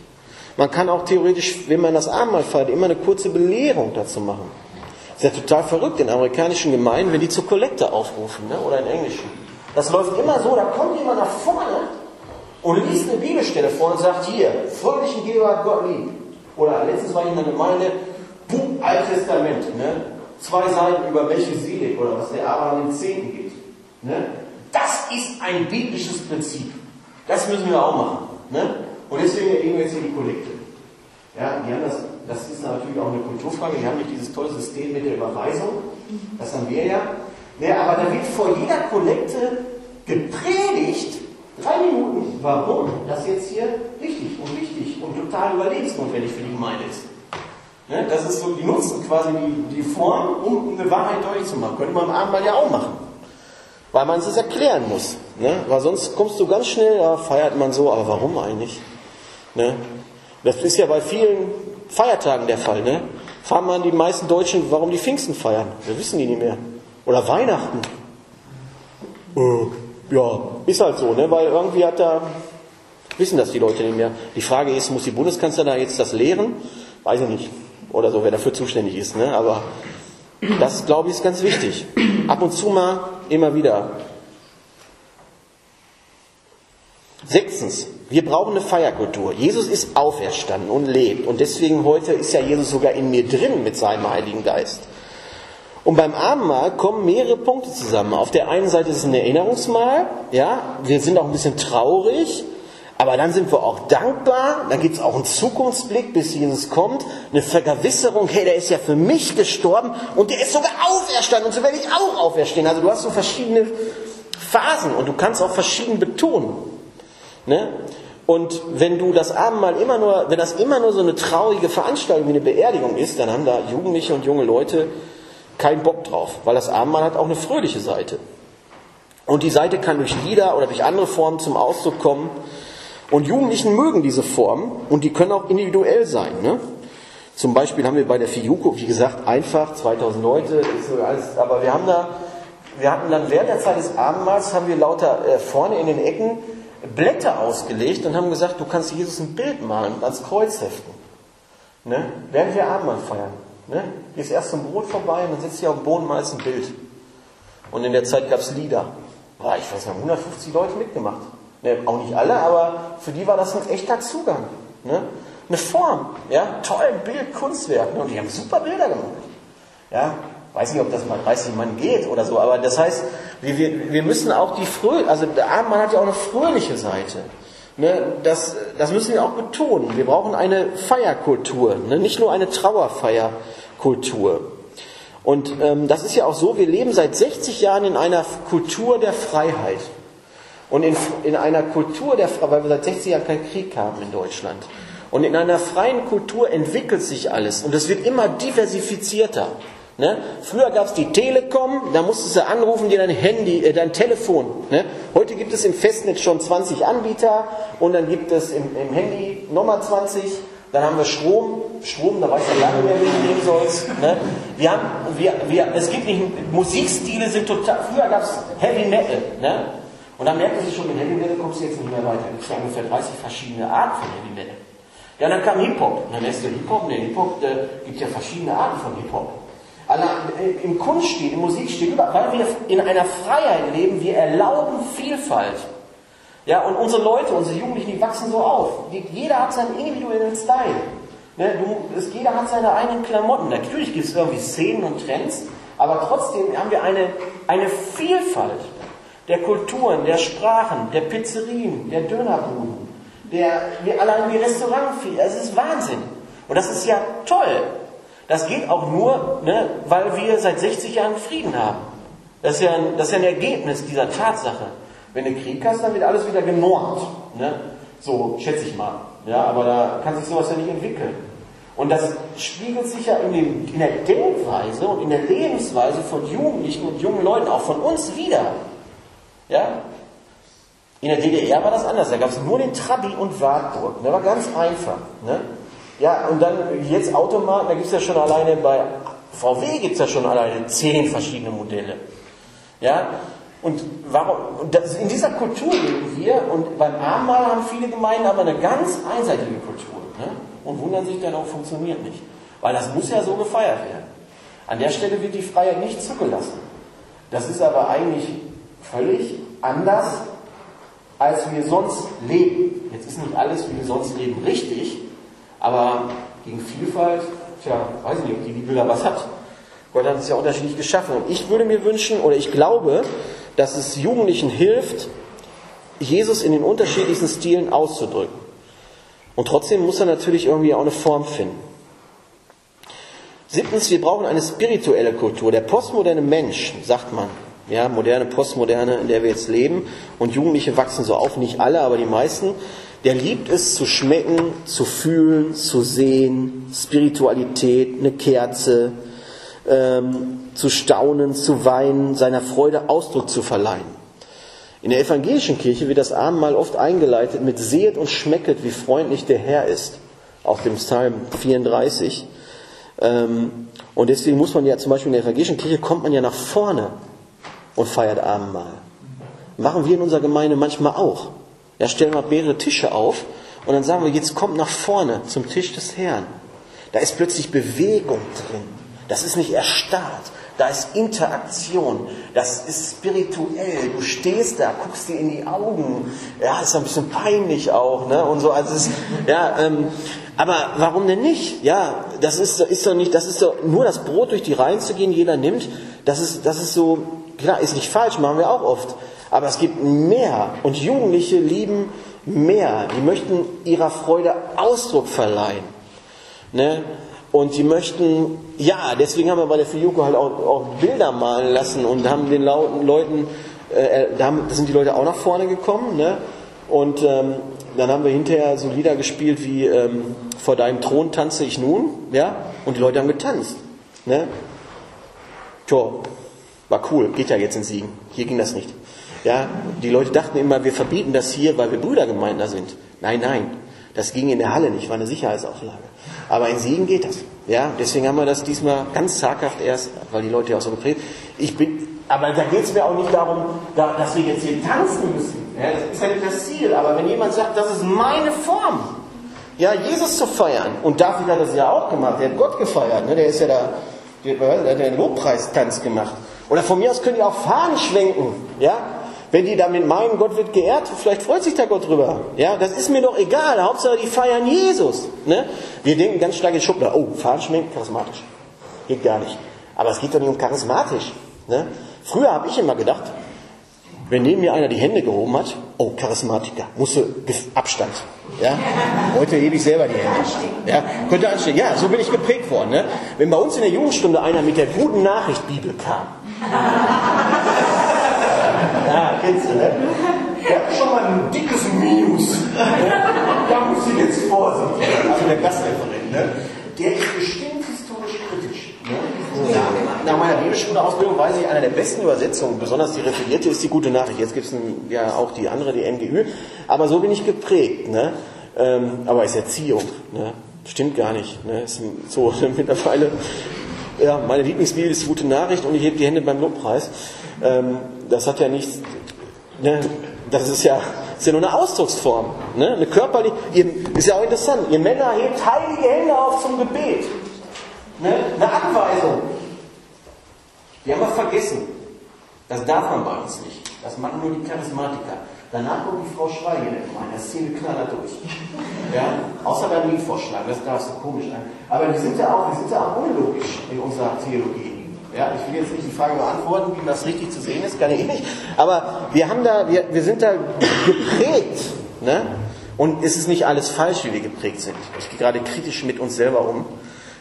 Man kann auch theoretisch, wenn man das Abendmahl feiert, immer eine kurze Belehrung dazu machen. Das ist ja total verrückt in amerikanischen Gemeinden, wenn die zur Kollekte aufrufen, ne? oder in englischen. Das läuft immer so, da kommt jemand nach vorne und liest eine Bibelstelle vor und sagt, hier, fröhlichen Geber hat Gott lieb. Oder letztens war ich in der Gemeinde, Buch Altes Testament, ne? zwei Seiten über Melchisedek oder was der Abraham im Zehnten gibt. Ne? Das ist ein biblisches Prinzip. Das müssen wir auch machen. Ne? Und deswegen erleben wir jetzt hier die Kollekte. Ja, die haben das, das ist natürlich auch eine Kulturfrage, die haben nicht dieses tolle System mit der Überweisung, das haben wir ja. ja aber da wird vor jeder Kollekte gepredigt, Drei Minuten. Warum das jetzt hier wichtig und wichtig und total überlebensnotwendig für die Gemeinde ist. Ne? Das ist so, die nutzen quasi die, die Form, um eine Wahrheit deutlich zu machen. Könnte man am Abendmahl ja auch machen. Weil man es erklären muss. Ne? Weil sonst kommst du ganz schnell, ja, feiert man so, aber warum eigentlich? Ne? Das ist ja bei vielen Feiertagen der Fall. Ne? Fahren man die meisten Deutschen, warum die Pfingsten feiern. Wir wissen die nicht mehr. Oder Weihnachten. Äh ja, ist halt so, ne? weil irgendwie hat da, wissen das die Leute nicht mehr. Die Frage ist, muss die Bundeskanzlerin da jetzt das lehren? Weiß ich nicht. Oder so, wer dafür zuständig ist. Ne? Aber das, glaube ich, ist ganz wichtig. Ab und zu mal, immer wieder. Sechstens, wir brauchen eine Feierkultur. Jesus ist auferstanden und lebt. Und deswegen heute ist ja Jesus sogar in mir drin mit seinem Heiligen Geist. Und beim Abendmahl kommen mehrere Punkte zusammen. Auf der einen Seite ist es ein Erinnerungsmahl, ja, wir sind auch ein bisschen traurig, aber dann sind wir auch dankbar, dann gibt es auch einen Zukunftsblick, bis Jesus kommt, eine Vergewisserung, hey, der ist ja für mich gestorben und der ist sogar auferstanden und so werde ich auch auferstehen. Also du hast so verschiedene Phasen und du kannst auch verschieden betonen. Ne? Und wenn du das Abendmahl immer nur, wenn das immer nur so eine traurige Veranstaltung wie eine Beerdigung ist, dann haben da Jugendliche und junge Leute keinen Bock drauf, weil das Abendmahl hat auch eine fröhliche Seite. Und die Seite kann durch Lieder oder durch andere Formen zum Ausdruck kommen. Und Jugendlichen mögen diese Formen und die können auch individuell sein. Ne? Zum Beispiel haben wir bei der Fiuko, wie gesagt, einfach 2000 Leute, alles, aber wir haben da, wir hatten dann während der Zeit des Abendmahls haben wir lauter äh, vorne in den Ecken Blätter ausgelegt und haben gesagt, du kannst Jesus ein Bild malen und ans Kreuz heften. Ne? Während wir Abendmahl feiern. Ne? Gehst erst zum Brot vorbei und dann sitzt hier auf dem Boden malst ein Bild. Und in der Zeit gab es Lieder. Boah, ich weiß nicht, 150 Leute mitgemacht. Ne, auch nicht alle, aber für die war das ein echter Zugang. Ne? Eine Form, ja, toll, Bild, Kunstwerk. Ne? Und die haben super Bilder gemacht. Ja, weiß nicht, ob das mal 30 Mann geht oder so, aber das heißt, wir, wir, wir müssen auch die Fröh, also der Abendmann hat ja auch eine fröhliche Seite. Ne, das, das müssen wir auch betonen. Wir brauchen eine Feierkultur, ne, nicht nur eine Trauerfeierkultur. Und ähm, das ist ja auch so, wir leben seit 60 Jahren in einer Kultur der Freiheit. Und in, in einer Kultur der Freiheit, weil wir seit 60 Jahren keinen Krieg haben in Deutschland. Und in einer freien Kultur entwickelt sich alles und es wird immer diversifizierter. Ne? Früher gab es die Telekom, da musstest du anrufen, dir dein Handy, äh, dein Telefon. Ne? Heute gibt es im Festnetz schon 20 Anbieter und dann gibt es im, im Handy nochmal 20. Dann haben wir Strom, Strom, da weiß ich lange mehr, wie du nehmen sollst. Ne? Wir haben, wir, wir, es gibt nicht, Musikstile sind total, früher gab es Heavy Metal. Ne? Und dann merken sie schon, mit Heavy Metal kommst du jetzt nicht mehr weiter. Es gibt ungefähr 30 verschiedene Arten von Heavy Metal. Ja, dann kam Hip-Hop. Dann lässt du Hip-Hop, ne, Hip-Hop, äh, gibt ja verschiedene Arten von Hip-Hop. Also im Kunststil, im Musikstil, weil wir in einer Freiheit leben, wir erlauben Vielfalt. Ja, und unsere Leute, unsere Jugendlichen, die wachsen so auf. Jeder hat seinen individuellen Style. Ne, du, es, jeder hat seine eigenen Klamotten. Natürlich gibt es irgendwie Szenen und Trends, aber trotzdem haben wir eine, eine Vielfalt der Kulturen, der Sprachen, der Pizzerien, der Dönerbuden, der, wir allein die Restaurants, es ist Wahnsinn. Und das ist ja toll. Das geht auch nur, ne, weil wir seit 60 Jahren Frieden haben. Das ist, ja ein, das ist ja ein Ergebnis dieser Tatsache. Wenn du Krieg hast, dann wird alles wieder genormt. Ne? So schätze ich mal. Ja, aber da kann sich sowas ja nicht entwickeln. Und das spiegelt sich ja in, dem, in der Denkweise und in der Lebensweise von Jugendlichen und jungen Leuten, auch von uns wieder. Ja? In der DDR war das anders. Da gab es nur den Trabi und Wartburg. Das war ganz einfach. Ne? Ja, und dann jetzt Automarken, da gibt es ja schon alleine bei VW gibt es ja schon alleine zehn verschiedene Modelle. Ja, und warum, das, in dieser Kultur leben wir und beim Abendmahl haben viele Gemeinden aber eine ganz einseitige Kultur. Ne? Und wundern sich dann auch, funktioniert nicht. Weil das muss ja so gefeiert werden. An der Stelle wird die Freiheit nicht zugelassen. Das ist aber eigentlich völlig anders, als wir sonst leben. Jetzt ist nicht alles, wie wir sonst leben, richtig, aber gegen Vielfalt, tja, weiß ich nicht, ob die Bibel da was hat. Gott hat es ja unterschiedlich geschaffen. Und ich würde mir wünschen, oder ich glaube, dass es Jugendlichen hilft, Jesus in den unterschiedlichsten Stilen auszudrücken. Und trotzdem muss er natürlich irgendwie auch eine Form finden. Siebtens, wir brauchen eine spirituelle Kultur. Der postmoderne Mensch, sagt man, ja, moderne, postmoderne, in der wir jetzt leben, und Jugendliche wachsen so auf, nicht alle, aber die meisten, der liebt es zu schmecken, zu fühlen, zu sehen, Spiritualität, eine Kerze, ähm, zu staunen, zu weinen, seiner Freude Ausdruck zu verleihen. In der evangelischen Kirche wird das Abendmahl oft eingeleitet mit Sehet und schmecket, wie freundlich der Herr ist, auf dem Psalm 34. Ähm, und deswegen muss man ja zum Beispiel in der evangelischen Kirche kommt man ja nach vorne und feiert Abendmahl. Machen wir in unserer Gemeinde manchmal auch. Ja, stellen wir mehrere Tische auf und dann sagen wir, jetzt kommt nach vorne zum Tisch des Herrn. Da ist plötzlich Bewegung drin. Das ist nicht erstarrt. Da ist Interaktion. Das ist spirituell. Du stehst da, guckst dir in die Augen. Ja, ist ein bisschen peinlich auch, ne? Und so. Also ist, ja, ähm, aber warum denn nicht? Ja, das ist, ist doch nicht, das ist doch nur das Brot durch die Reihen zu gehen, jeder nimmt. Das ist, das ist so, klar, ist nicht falsch, machen wir auch oft. Aber es gibt mehr. Und Jugendliche lieben mehr. Die möchten ihrer Freude Ausdruck verleihen. Ne? Und die möchten, ja, deswegen haben wir bei der Fiyuko halt auch, auch, Bilder malen lassen und haben den Leuten, äh, da, haben, da sind die Leute auch nach vorne gekommen, ne? Und ähm, dann haben wir hinterher so Lieder gespielt wie ähm, Vor deinem Thron tanze ich nun, ja? Und die Leute haben getanzt, ne? Tja, war cool, geht ja jetzt in Siegen. Hier ging das nicht. Ja, die Leute dachten immer, wir verbieten das hier, weil wir Brüdergemeinden sind. Nein, nein, das ging in der Halle nicht, war eine Sicherheitsauflage. Aber in Siegen geht das. Ja, deswegen haben wir das diesmal ganz zaghaft erst, weil die Leute ja auch so geprägt. Ich bin, aber da geht es mir auch nicht darum, dass wir jetzt hier tanzen müssen. Ja, das ist ja nicht das Ziel. Aber wenn jemand sagt, das ist meine Form, ja, Jesus zu feiern. Und David hat das ja auch gemacht. Der hat Gott gefeiert. Ne? Der ist ja da, der, der hat den Lobpreistanz gemacht. Oder von mir aus können die auch Fahnen schwenken. Ja, wenn die damit meinen, Gott wird geehrt, vielleicht freut sich der Gott drüber. Ja, das ist mir doch egal. Hauptsache, die feiern Jesus. Ne? Wir denken ganz stark in Schublade. Oh, Fahnenschminken, charismatisch. Geht gar nicht. Aber es geht doch nicht um charismatisch. Ne? Früher habe ich immer gedacht, wenn neben mir einer die Hände gehoben hat, oh, Charismatiker, musste Abstand. Ja? Heute hebe ich selber die Hände. Ja? Könnte anstehen. Ja, so bin ich geprägt worden. Ne? Wenn bei uns in der Jugendstunde einer mit der guten Nachricht Bibel kam, ja, kennst du, ne? Hat schon mal ein dickes Minus. Da muss ich jetzt vorsichtig Also der Gastreferent, ne? Der ist bestimmt historisch kritisch. Ne? Ja. nach meiner Bibelschule-Ausbildung weiß ich, einer der besten Übersetzungen, besonders die referierte, ist die gute Nachricht. Jetzt gibt es ja auch die andere, die NGÜ. Aber so bin ich geprägt. Ne? Ähm, aber ist Erziehung. Ne? Stimmt gar nicht. Ne? Ist so mittlerweile. Ja, meine Lieblingsbibel ist die gute Nachricht und ich hebe die Hände beim Lobpreis. Ähm, das hat ja nichts. Ne? Das ist ja, ist ja nur eine Ausdrucksform. Ne? Eine körperliche. Ist ja auch interessant. Ihr Männer hebt heilige Hände auf zum Gebet. Ne? Eine Anweisung. Die haben wir vergessen. Das darf man bei uns nicht. Das machen nur die Charismatiker. Danach kommt die Frau Schweige in der Szene knallert durch. Ja? Außer beim Liedvorschlag, das darf so komisch sein. Aber wir sind ja auch, wir sind ja auch unlogisch in unserer Theologie. Ja, ich will jetzt nicht die Frage beantworten, wie das richtig zu sehen ist, kann ich nicht. Aber wir haben da, wir, wir sind da geprägt. Ne? Und es ist nicht alles falsch, wie wir geprägt sind. Ich gehe gerade kritisch mit uns selber um.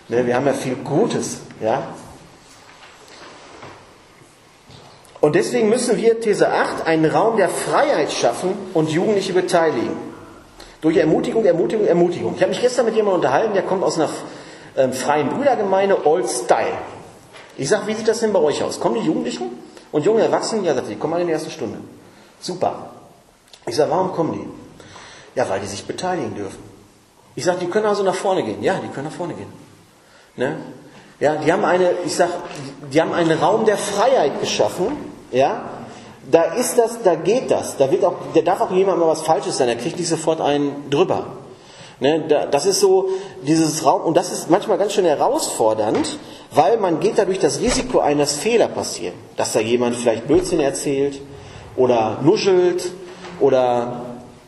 Ne? Wir haben ja viel Gutes. Ja? Und deswegen müssen wir, These 8, einen Raum der Freiheit schaffen und Jugendliche beteiligen. Durch Ermutigung, Ermutigung, Ermutigung. Ich habe mich gestern mit jemandem unterhalten, der kommt aus einer ähm, freien Brüdergemeinde, Old Style. Ich sage, wie sieht das denn bei euch aus? Kommen die Jugendlichen und junge Erwachsenen? Ja, sagt die kommen alle in die erste Stunde. Super. Ich sage, warum kommen die? Ja, weil die sich beteiligen dürfen. Ich sage, die können also nach vorne gehen. Ja, die können nach vorne gehen. Ne? Ja, die haben eine, ich sag, die haben einen Raum der Freiheit geschaffen. Ja, da ist das, da geht das. Da wird auch, da darf auch jemand mal was Falsches sein. Er kriegt nicht sofort einen drüber. Ne, das ist so dieses Raum und das ist manchmal ganz schön herausfordernd, weil man geht dadurch das Risiko ein, dass Fehler passieren, dass da jemand vielleicht Blödsinn erzählt oder nuschelt oder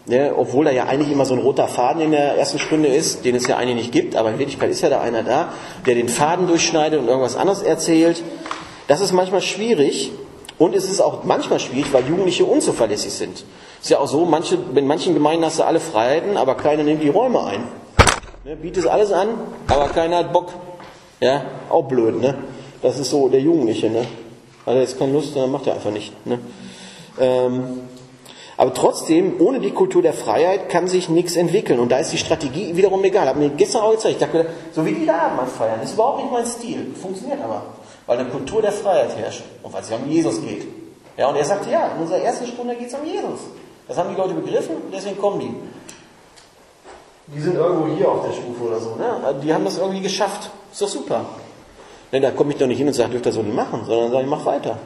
Ne, obwohl da ja eigentlich immer so ein roter Faden in der ersten Stunde ist, den es ja eigentlich nicht gibt, aber in Wirklichkeit ist ja da einer da, der den Faden durchschneidet und irgendwas anderes erzählt. Das ist manchmal schwierig und es ist auch manchmal schwierig, weil Jugendliche unzuverlässig sind. Ist ja auch so, manche, in manchen Gemeinden hast du alle Freiheiten, aber keiner nimmt die Räume ein. Ne, bietet alles an, aber keiner hat Bock. Ja, auch blöd, ne? Das ist so der Jugendliche, ne? Hat er jetzt keine Lust, dann macht er einfach nicht. Ne? Ähm, aber trotzdem, ohne die Kultur der Freiheit kann sich nichts entwickeln. Und da ist die Strategie wiederum egal. Hab mir gestern auch gezeigt. Ich dachte, so wie die da Abendmahl feiern, ist überhaupt nicht mein Stil. Funktioniert aber. Weil eine Kultur der Freiheit herrscht. Und weil es ja um Jesus geht. Ja, und er sagte, ja, in unserer ersten Stunde geht es um Jesus. Das haben die Leute begriffen, deswegen kommen die. Die sind irgendwo hier auf der Stufe oder so. Ne? Die haben das irgendwie geschafft. Ist doch super. Denn da komme ich doch nicht hin und sage, dürft ihr so nicht machen, sondern sage ich, mach weiter.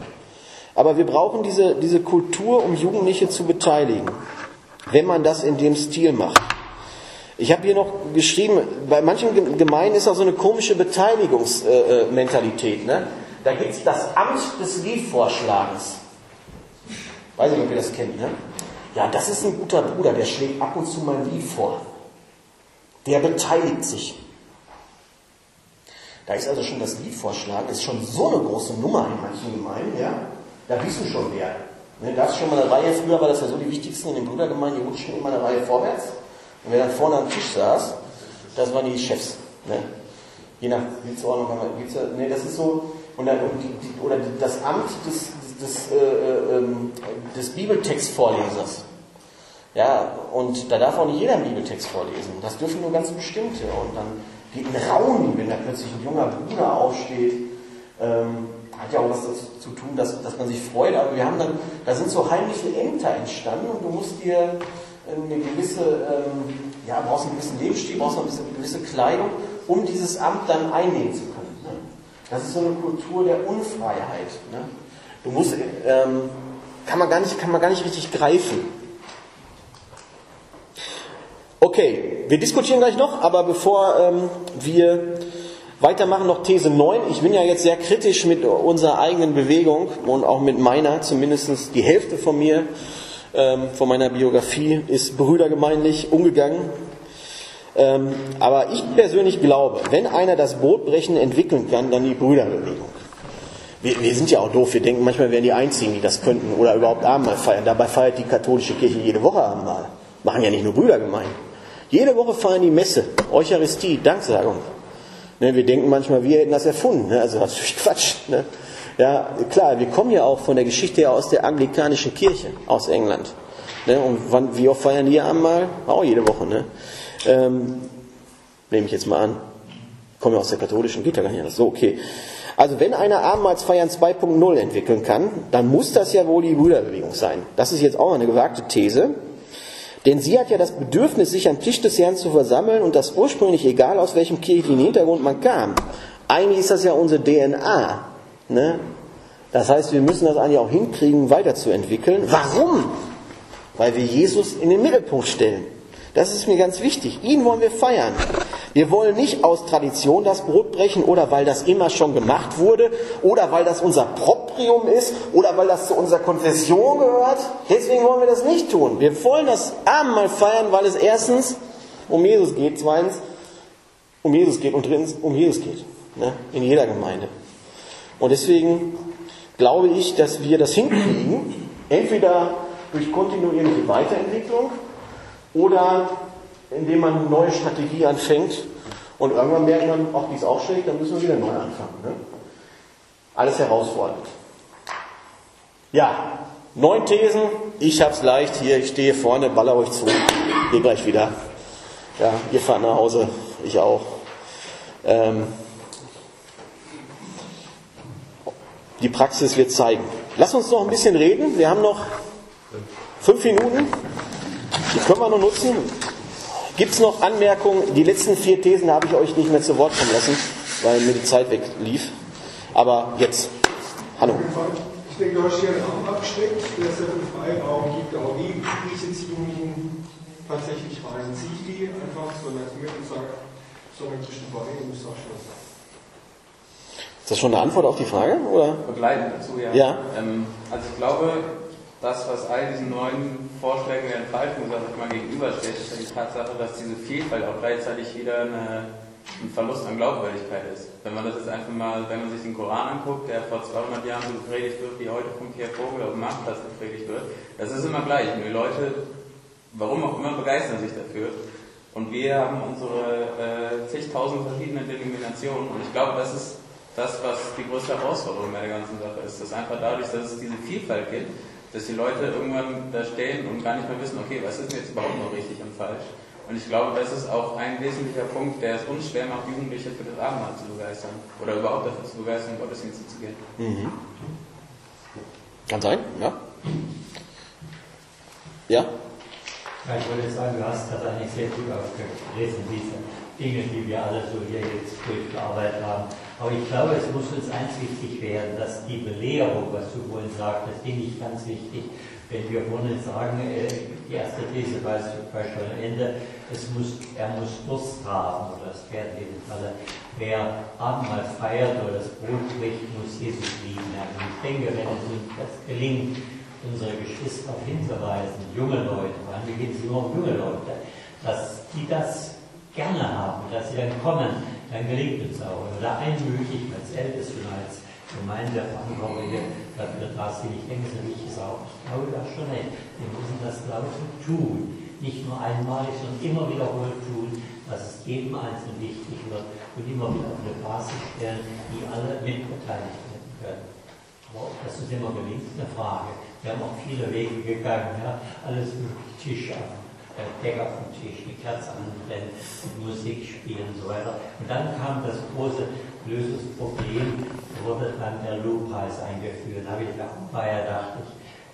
Aber wir brauchen diese, diese Kultur, um Jugendliche zu beteiligen, wenn man das in dem Stil macht. Ich habe hier noch geschrieben, bei manchen Gemeinden ist auch so eine komische Beteiligungsmentalität. Ne? Da gibt es das Amt des Liedvorschlagens. Weiß nicht, ob ihr das kennt. Ne? Ja, das ist ein guter Bruder, der schlägt ab und zu mal Lied vor. Der beteiligt sich. Da ist also schon das Liedvorschlag, ist schon so eine große Nummer in manchen Gemeinden, ja. Da bist du schon wer. Ne, da ist schon mal eine Reihe, früher war das ja so, die wichtigsten in den Brudergemeinden, die rutschten immer eine Reihe vorwärts. Und wer dann vorne am Tisch saß, das waren die Chefs. Ne? Je nach Sitzordnung kann man, gibt's ja, ne, das ist so, und dann, und die, die, oder das Amt des, des, äh, äh, des Bibeltextvorlesers. Ja, und da darf auch nicht jeder einen Bibeltext vorlesen. Das dürfen nur ganz bestimmte. Und dann geht ein Raum, wenn da plötzlich ein junger Bruder aufsteht. Ähm, hat ja auch was dazu zu tun, dass, dass man sich freut, aber wir haben dann, da sind so heimliche Ämter entstanden und du musst dir eine gewisse, ähm, ja, brauchst einen gewissen Lebensstil, brauchst eine gewisse Kleidung, um dieses Amt dann einnehmen zu können. Ne? Das ist so eine Kultur der Unfreiheit. Ne? Du musst, ähm, kann man gar nicht, kann man gar nicht richtig greifen. Okay, wir diskutieren gleich noch, aber bevor ähm, wir weitermachen, noch These 9. Ich bin ja jetzt sehr kritisch mit unserer eigenen Bewegung und auch mit meiner, zumindest die Hälfte von mir, ähm, von meiner Biografie, ist brüdergemeinlich umgegangen. Ähm, aber ich persönlich glaube, wenn einer das Brotbrechen entwickeln kann, dann die Brüderbewegung. Wir, wir, sind ja auch doof, wir denken manchmal, wären die Einzigen, die das könnten oder überhaupt Abendmahl feiern. Dabei feiert die katholische Kirche jede Woche Abendmahl. Machen ja nicht nur Brüdergemeinden. Jede Woche feiern die Messe, Eucharistie, Danksagung. Ne, wir denken manchmal, wir hätten das erfunden. Ne? Also ist natürlich Quatsch. Ne? Ja, klar, wir kommen ja auch von der Geschichte her aus der anglikanischen Kirche aus England. Ne? Und wann, wie oft feiern die einmal? Auch jede Woche. Ne? Ähm, nehme ich jetzt mal an. Kommen ja aus der katholischen, geht ja gar nicht anders. So, okay. Also wenn einer Abendmahlsfeiern 2.0 entwickeln kann, dann muss das ja wohl die Brüderbewegung sein. Das ist jetzt auch eine gewagte These. Denn sie hat ja das Bedürfnis, sich am Tisch des Herrn zu versammeln und das ursprünglich egal, aus welchem kirchlichen Hintergrund man kam. Eigentlich ist das ja unsere DNA. Ne? Das heißt, wir müssen das eigentlich auch hinkriegen, weiterzuentwickeln. Warum? Weil wir Jesus in den Mittelpunkt stellen. Das ist mir ganz wichtig. Ihn wollen wir feiern. Wir wollen nicht aus Tradition das Brot brechen oder weil das immer schon gemacht wurde oder weil das unser Proprium ist oder weil das zu unserer Konfession gehört. Deswegen wollen wir das nicht tun. Wir wollen das Abendmahl feiern, weil es erstens um Jesus geht, zweitens um Jesus geht und drittens um Jesus geht. Ne? In jeder Gemeinde. Und deswegen glaube ich, dass wir das hinkriegen, entweder durch kontinuierliche Weiterentwicklung oder indem man eine neue Strategie anfängt und irgendwann merkt man, auch die ist auch schlecht, dann müssen wir wieder neu anfangen. Ne? Alles herausfordernd. Ja, neun Thesen, ich hab's leicht hier, ich stehe vorne, baller euch zu, gehe gleich wieder. Ja, ihr fahrt nach Hause, ich auch. Ähm, die Praxis wird zeigen. Lass uns noch ein bisschen reden. Wir haben noch fünf Minuten. Die können wir noch nutzen. Gibt es noch Anmerkungen? Die letzten vier Thesen habe ich euch nicht mehr zu Wort kommen lassen, weil mir die Zeit weglief. Aber jetzt. Hallo. Ich denke, du hast hier einen Raum abgesteckt, der es ja einen Freiraum gibt. Aber wie kriege ich jetzt die Jugendlichen tatsächlich rein? Ziehe ich die einfach so nett mit und sage, so ein bisschen bei und ich sage schon. Ist das schon eine Antwort auf die Frage? Oder? Begleitend dazu, ja. Ja. Ähm, also ich glaube, das, was all diesen neuen Vorschlägen der Entfaltung, sag ich mal, gegenübersteht, ist die Tatsache, dass diese Vielfalt auch gleichzeitig wieder eine, ein Verlust an Glaubwürdigkeit ist. Wenn man das jetzt einfach mal, wenn man sich den Koran anguckt, der vor 200 Jahren so gepredigt wird, wie heute vom Pierre Vogel auf dem Marktplatz gepredigt wird, das ist immer gleich. Und die Leute, warum auch immer, begeistern sich dafür. Und wir haben unsere äh, zigtausend verschiedene Denominationen. Und ich glaube, das ist das, was die größte Herausforderung bei der ganzen Sache ist. Dass einfach dadurch, dass es diese Vielfalt gibt, dass die Leute irgendwann da stehen und gar nicht mehr wissen, okay, was ist denn jetzt überhaupt noch richtig und falsch. Und ich glaube, das ist auch ein wesentlicher Punkt, der es uns schwer macht, Jugendliche für das Abendmahl zu begeistern. Oder überhaupt dafür zu begeistern, Gottesdienste zu gehen. Mhm. Kann sein, ja. Ja? Ja, ich wollte sagen, du hast das eigentlich sehr gut aufgelesen, diese Dinge, die wir alle so hier jetzt durchgearbeitet haben. Aber ich glaube, es muss uns eins wichtig werden, dass die Belehrung, was du vorhin sagtest, finde ich ganz wichtig. Wenn wir vorhin sagen, äh, die erste These war Beispiel am Ende, es muss, er muss Durst haben, oder das werden in dem Falle, wer Abendmahl feiert oder das Brot bricht, muss Jesus lieben. Und ich denke, wenn es uns das gelingt, unsere Geschwister hinzuweisen, junge Leute, weil mir geht es nur um junge Leute, dass die das gerne haben, dass sie dann kommen, dann gelingt uns auch. Oder einmütig als Ältesten, als Gemeindeverantwortliche dafür da sind. Ich denke, so wichtig ist auch, ich glaube das schon nicht. Wir müssen das laufend tun. Nicht nur einmalig, sondern immer wiederholt tun, dass es jedem Einzelnen wichtig wird und immer wieder auf eine Basis stellen, die alle mitbeteiligt werden können. Aber ob das uns immer gelingt, ist eine Frage. Wir haben auch viele Wege gegangen, ja, alles mögliche Tisch auf der Decker vom Tisch, die Kerze anbrennen, Musik spielen und so weiter. Und dann kam das große Lösungsproblem, wurde dann der Lobpreis eingeführt. Da habe ich gedacht, ja, dachte ich,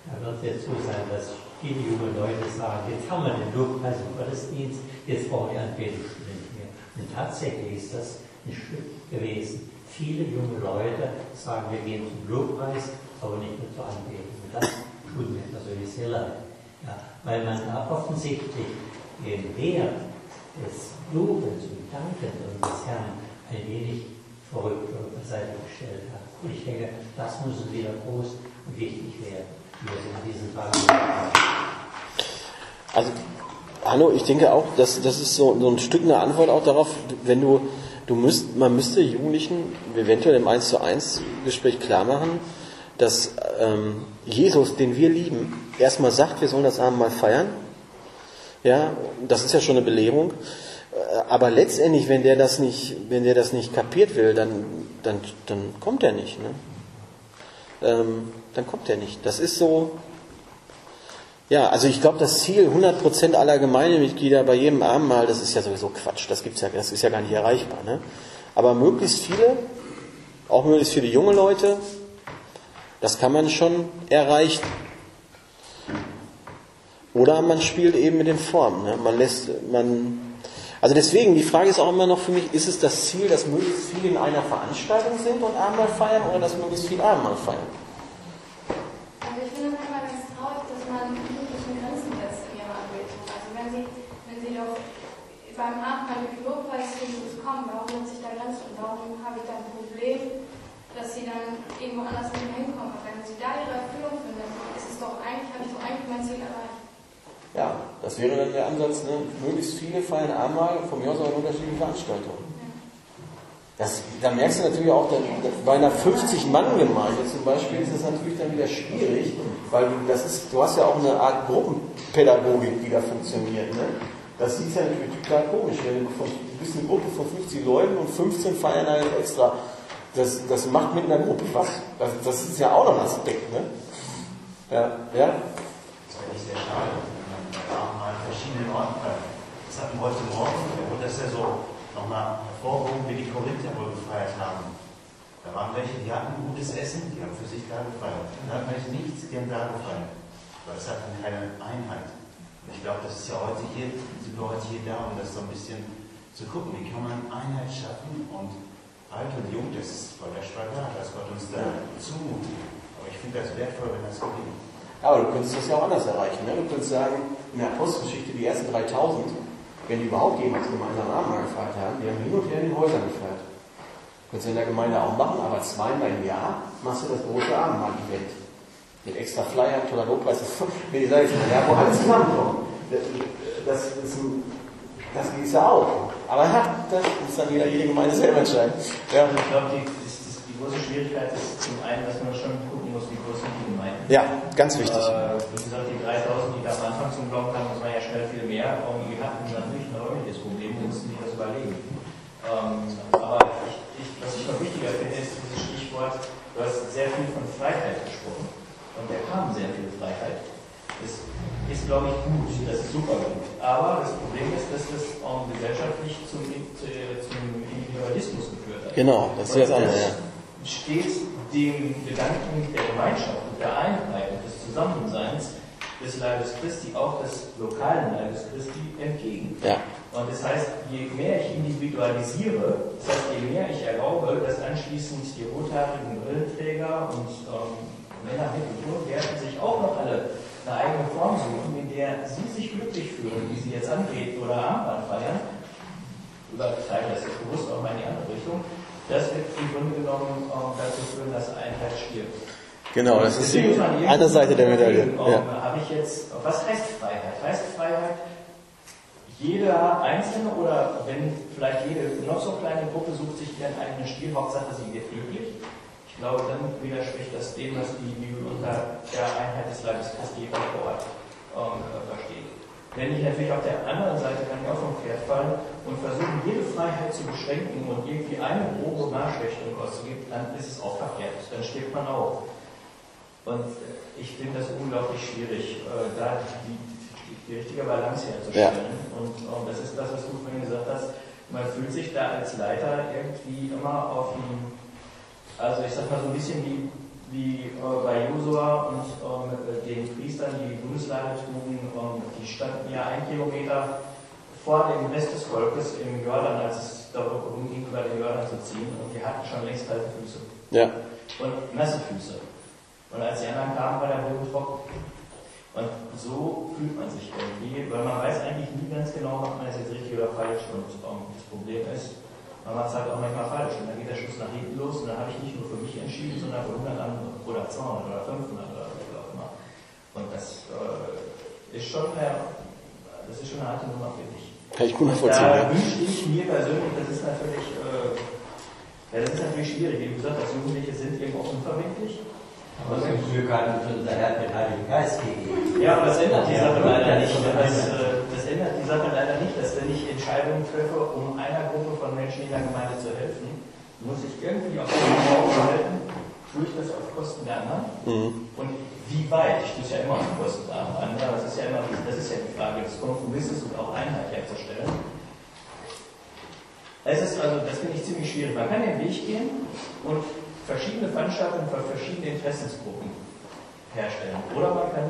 da wird es jetzt so sein, dass viele junge Leute sagen, jetzt haben wir den Lobpreis im Gottesdienst, jetzt brauchen wir Anbetungsstunde nicht mehr. Und tatsächlich ist das ein Stück gewesen. Viele junge Leute sagen, wir gehen zum Lobpreis, aber nicht mehr zur Anbetung. Und das tut mir persönlich sehr leid. Ja, weil man da offensichtlich den Wert des Lobens und Dankens unseres Herrn ein wenig verrückt oder beiseite gestellt hat. Und ich denke, das muss wieder groß und wichtig werden, wie es in diesen Tagen Also, Hanno, ich denke auch, dass das ist so, so ein Stück eine Antwort auch darauf, wenn du, du müsst, man müsste Jugendlichen eventuell im 1 zu 1 Gespräch klar machen, dass ähm, Jesus, den wir lieben, erstmal sagt, wir sollen das Abendmahl feiern. Ja, das ist ja schon eine Belehrung. Äh, aber letztendlich, wenn der das nicht, wenn der das nicht kapiert will, dann, dann, dann kommt er nicht. Ne? Ähm, dann kommt er nicht. Das ist so. Ja, also ich glaube, das Ziel 100% aller Gemeindemitglieder bei jedem Abendmahl, das ist ja sowieso Quatsch. Das gibt's ja, das ist ja gar nicht erreichbar. Ne? Aber möglichst viele auch möglichst viele junge Leute. Das kann man schon erreichen. Oder man spielt eben mit den Formen. Ne? Man lässt, man, also deswegen, die Frage ist auch immer noch für mich, ist es das Ziel, dass möglichst viele in einer Veranstaltung sind und Abendmahl feiern oder dass möglichst viele Abendmahl feiern? Also ich finde es immer ganz traurig, dass man jugendlichen Grenzen setzt in ihrer Anbetung. Also wenn sie, doch beim Abendmahl mit Lobpreis zu Jesus kommen, warum setze ich da Grenzen und warum habe ich da ein Problem, dass sie dann irgendwo anders nicht mehr hinkommen? Aber wenn sie da ihre Erfüllung finden, ist es doch eigentlich, habe ich doch eigentlich mein Ziel erreicht. Ja, das wäre dann der Ansatz, ne? möglichst viele feiern einmal, von mir aus auch in unterschiedlichen Veranstaltungen. Das, da merkst du natürlich auch, dann, bei einer 50-Mann-Gemeinde zum Beispiel ist es natürlich dann wieder schwierig, weil du, das ist, du hast ja auch eine Art Gruppenpädagogik, die da funktioniert. Ne? Das ist ja natürlich total komisch, wenn du, von, du bist eine Gruppe von 50 Leuten und 15 feiern dann extra. Das, das macht mit einer Gruppe was. Das, das ist ja auch noch ein Aspekt. Ne? Ja, ja? Das ist eigentlich sehr schade mal verschiedenen Orten. Das hatten wir heute Morgen, wurde das ja so nochmal hervorgehoben, wie die Korinther wohl gefeiert haben. Da waren welche, die hatten gutes Essen, die haben für sich da gefeiert. Da hatten welche nichts, die haben da gefeiert. Aber das hatten keine Einheit. Und ich glaube, das ist ja heute hier, sind wir heute hier da, um das so ein bisschen zu gucken, wie kann man Einheit schaffen und alt und jung, das ist voll der Spagat, dass Gott uns da zumutet. Aber ich finde das wertvoll, wenn das gelingt. Aber du könntest das ja auch anders erreichen. Ne? Du könntest sagen, in der Apostelgeschichte, die ersten 3000, wenn die überhaupt jemals gemeinsam Abendmahl gefeiert haben, die haben hin und her in den Häusern gefeiert. Könntest du in der Gemeinde auch machen, aber zweimal im Jahr machst du das große Abendmahl-Event. Mit extra Flyer, toller Lobpreis. Wenn ich sage, ja, wo alles zusammenkommt. Das, das, das, das geht ja auch. Aber ja, das muss dann jeder, jede Gemeinde selber entscheiden. Ja. Ich glaube, die, die, die große Schwierigkeit ist zum einen, dass man schon gucken muss, wie groß sind die Gemeinden. Ja, ganz wichtig. Äh, wie gesagt, die 3000, die da am Anfang zum Glauben kamen, das war ja schnell viel mehr. Die hatten natürlich ein räumliches Problem, die mussten sich das überlegen. Ähm, aber ich, was ich noch wichtiger finde, ist dieses Stichwort, du hast sehr viel von Freiheit gesprochen. Und da kam sehr viel Freiheit. Das ist, glaube ich, gut, das ist super gut. Aber das Problem ist, dass das ähm, gesellschaftlich zum, äh, zum Individualismus geführt hat. Genau, das ist das andere, ja. steht dem Gedanken der Gemeinschaft und der Einheit und des Zusammenseins des Leibes Christi, auch des lokalen Leibes Christi, entgegen. Ja. Und das heißt, je mehr ich individualisiere, das heißt, je mehr ich erlaube, dass anschließend die rothaarigen Brillenträger und ähm, Männer mit und werden sich auch noch alle eine eigene Form suchen, in der sie sich glücklich fühlen, wie sie jetzt anbeten oder Armband feiern, teile das jetzt bewusst auch mal in die andere Richtung, das wird im Grunde genommen ähm, dazu führen, dass Einheit stirbt. Genau, das ist die eine Seite der Medaille. Ja. Habe ich jetzt, was heißt Freiheit? Heißt Freiheit, jeder Einzelne oder wenn vielleicht jede noch so kleine Gruppe sucht sich ihren eigenen Stil, Hauptsache sie wird glücklich. Ich glaube, dann widerspricht das dem, was die Bibel unter der Einheit des Leibes Christi vor Ort ähm, versteht. Wenn ich natürlich auf der anderen Seite kann ich auch vom Pferd fallen und versuchen, jede Freiheit zu beschränken und irgendwie eine grobe Marschrichtung auszugeben, dann ist es auch verkehrt. Dann stirbt man auch. Und ich finde das unglaublich schwierig, äh, da die, die, die, richtige Balance herzustellen. Ja. Und, und das ist das, was du vorhin gesagt hast. Man fühlt sich da als Leiter irgendwie immer auf dem, also ich sag mal so ein bisschen wie, wie äh, bei Josua und ähm, den Priestern, die Bundeslade trugen, ähm, die standen ja ein Kilometer vor dem Rest des Volkes im Jordan, als es darum ging, über den Jordan zu ziehen, und die hatten schon längst kalte Füße. Ja. Und nasse Füße. Und als die anderen kamen, war der Boden trocken. Und so fühlt man sich irgendwie, weil man weiß eigentlich nie ganz genau, macht man das jetzt richtig oder falsch. Und um, das Problem ist, man macht es halt auch manchmal falsch. Und dann geht der Schuss nach hinten los und dann habe ich nicht nur für mich entschieden, sondern für 100 andere oder 200 oder 500 oder wie auch immer. Und das äh, ist schon eine, das ist schon eine harte Nummer, finde ich. Kann ich gut nachvollziehen. Da wünsche ich mir persönlich, das ist natürlich, äh, ja, das ist natürlich schwierig. Wie gesagt, als Jugendliche sind irgendwo unverbindlich. Aber zum Glück hat uns unser Herr den Heiligen Geist gegeben. Ja, aber das ändert die Sache leider nicht. Das, äh, das ändert die Sache leider nicht, dass wenn ich Entscheidungen treffe, um einer Gruppe Menschen in der Gemeinde zu helfen, muss ich irgendwie auf den Augen halten, tue ich das auf Kosten der anderen? Mhm. Und wie weit? Ich tue es ja immer auf Kosten der anderen. Das ist ja immer, das ist ja die Frage des Kompromisses und auch Einheit herzustellen. Es ist also, das finde ich ziemlich schwierig. Man kann den Weg gehen und verschiedene Veranstaltungen für verschiedene Interessensgruppen herstellen. Oder man kann,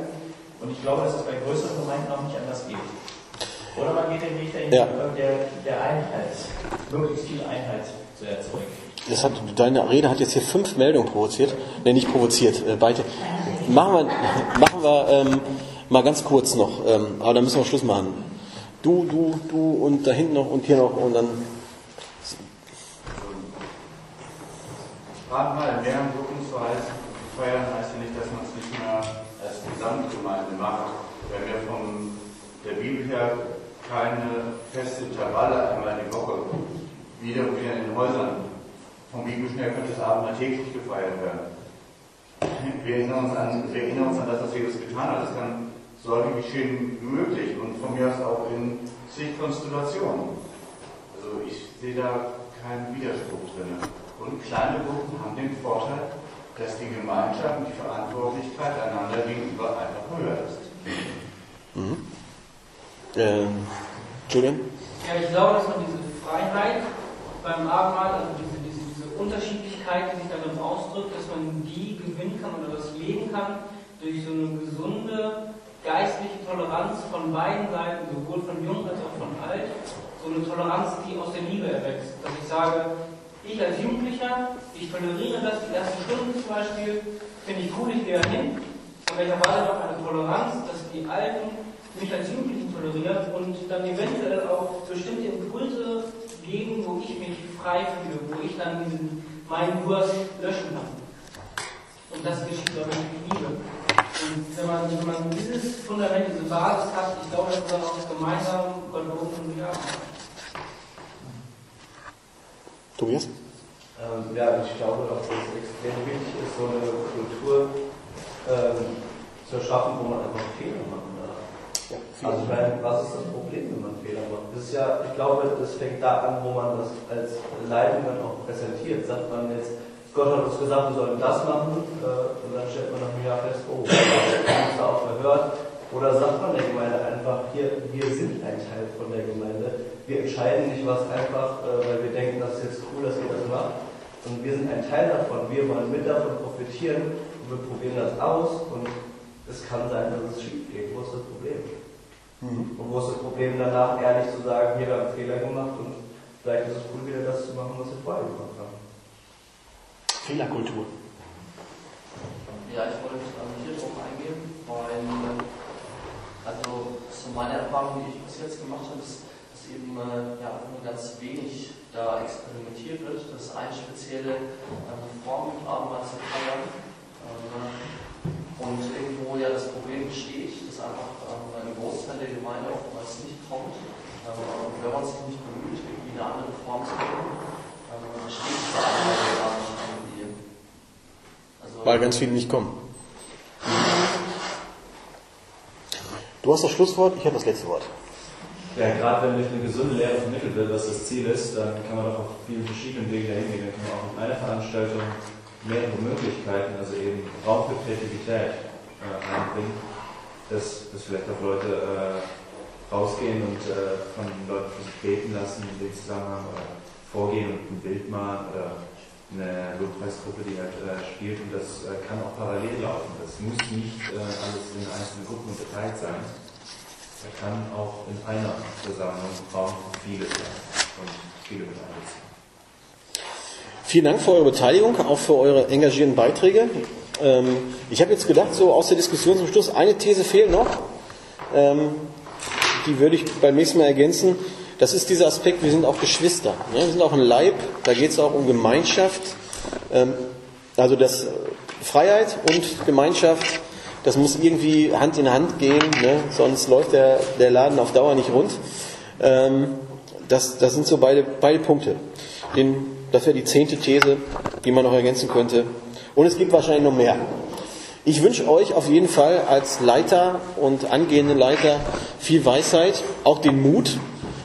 und ich glaube, dass es bei größeren Gemeinden auch nicht anders geht. Oder man geht den Weg der, Ja. der, der Einheit, möglichst viel Einheit zu erzeugen. Das hat, deine Rede hat jetzt hier fünf Meldungen provoziert. Ne, nicht provoziert, äh, beide. Machen wir, machen wir ähm, mal ganz kurz noch, ähm, aber dann müssen wir Schluss machen. Du, du, du und da hinten noch und hier noch und dann. In mehreren Gruppen zu heißen, feiern heißt ja nicht, dass man es nicht mehr als Gesamtgemeinde macht. Wenn wir von der Bibel her keine feste Intervalle einmal die Woche wieder und wieder in den Häusern vom Biblischen her könnte das Abendmahl täglich gefeiert werden. Wir erinnern uns an, wir erinnern uns an das, was Jesus getan hat. Das kann so häufig geschehen möglich und von mir aus auch in zig Konstellationen. Also ich sehe da keinen Widerspruch drin. Und kleine Gruppen haben den Vorteil, dass die Gemeinschaft und die Verantwortlichkeit einander gegenüber einfach höher ist. Mhm. Ähm, Julian? Ja, ich glaube, dass man diese Freiheit beim Abendmahl, also diese, diese, diese Unterschiedlichkeit, die sich darin ausdrückt, dass man die gewinnen kann oder das leben kann durch so eine gesunde geistliche Toleranz von beiden Seiten, sowohl von jung als auch von alt. So eine Toleranz, die aus der Liebe erwächst. Dass ich sage, ich als Jugendlicher, ich toleriere das, die ersten Stunden zum Beispiel, finde ich cool, ich gehe hin, aber ich erwarte doch eine Toleranz, dass die Alten mich als Jugendlichen tolerieren und dann eventuell auch bestimmte Impulse geben, wo ich mich frei fühle, wo ich dann diesen, meinen Wurst löschen kann. Und das geschieht doch mit Liebe. Und wenn man, wenn man dieses Fundament, diese Basis hat, ich glaube, dass man auch gemeinsam loben und kann. Tobias? Ähm, ja, ich glaube, dass es extrem wichtig ist, so eine Kultur ähm, zu schaffen, wo man einfach Fehler darf. Also meine, was ist das Problem, wenn man Fehler macht? Das ist ja, ich glaube, das fängt da an, wo man das als Leitung dann auch präsentiert. Sagt man jetzt, Gott hat uns gesagt, wir sollen das machen, äh, und dann stellt man nach einem Jahr fest, oh, wir haben uns da auch verhört. Oder sagt man der Gemeinde einfach, hier, wir sind ein Teil von der Gemeinde. Wir entscheiden nicht was einfach, äh, weil wir denken, das ist jetzt cool, dass ihr das macht. Und wir sind ein Teil davon. Wir wollen mit davon profitieren und wir probieren das aus und es kann sein, dass es schief geht. Wo ist das Problem? Mhm. Und wo ist das Problem danach, ehrlich zu sagen, hier, wir haben einen Fehler gemacht und vielleicht ist es cool, wieder das zu machen, was wir vorher gemacht haben. Fehlerkultur. Ja, ich wollte ähm, hier drauf eingehen, weil, also so meine Erfahrung, die ich bis jetzt gemacht habe, ist, dass eben äh, ja, nur ganz wenig da experimentiert wird, dass eine spezielle ähm, Form mit Abendmahl zu feiern. Ähm, und irgendwo ja das Problem besteht, dass einfach ähm, ein Großteil der Gemeinde oftmals nicht kommt. Ähm, und wenn man sich nicht bemüht, irgendwie eine andere Form zu finden, ähm, steht es. Also, Weil ganz viele nicht kommen. Du hast das Schlusswort, ich habe das letzte Wort. Ja, gerade wenn durch eine gesunde Lehre vermittelt wird, was das Ziel ist, dann kann man doch auf vielen verschiedenen Wegen dahin gehen. Dann kann man auch in einer Veranstaltung mehrere Möglichkeiten, also eben Raum für Kreativität äh, einbringen, dass, dass vielleicht auch Leute äh, rausgehen und äh, von Leuten für sich beten lassen, in dem Zusammenhang oder vorgehen und ein Bild malen oder eine Lobpreisgruppe, die halt äh, spielt und das äh, kann auch parallel laufen. Das muss nicht äh, alles in einzelnen Gruppen unterteilt sein. Er kann auch in einer Versammlung Raum für viele sein und viele mit einbeziehen. Vielen Dank für eure Beteiligung, auch für eure engagierten Beiträge. Ähm, ich habe jetzt gedacht, so aus der Diskussion zum Schluss, eine These fehlt noch. Ähm, die würde ich beim nächsten Mal ergänzen. Das ist dieser Aspekt, wir sind auch Geschwister. Ne? Wir sind auch ein Leib, da geht es auch um Gemeinschaft. Ähm, also das Freiheit und Gemeinschaft, das muss irgendwie Hand in Hand gehen, ne? sonst läuft der, der Laden auf Dauer nicht rund. Ähm, das, das sind so beide, beide Punkte. Den, das wäre die zehnte These, die man noch ergänzen könnte. Und es gibt wahrscheinlich noch mehr. Ich wünsche euch auf jeden Fall als Leiter und angehende Leiter viel Weisheit, auch den Mut.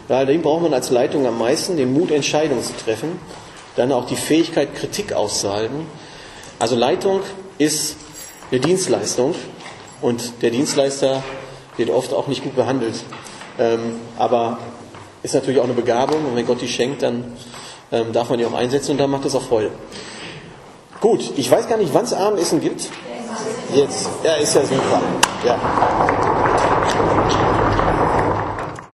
Ja, den braucht man als Leitung am meisten, den Mut, Entscheidungen zu treffen. Dann auch die Fähigkeit, Kritik auszuhalten. Also Leitung ist eine Dienstleistung und der Dienstleister wird oft auch nicht gut behandelt. Ähm, aber ist natürlich auch eine Begabung und wenn Gott die schenkt, dann ähm, darf man die auch einsetzen und dann macht das auch Freude. Gut, ich weiß gar nicht, wann es Abendessen gibt. Jetzt. Ja, ist ja super. Ja.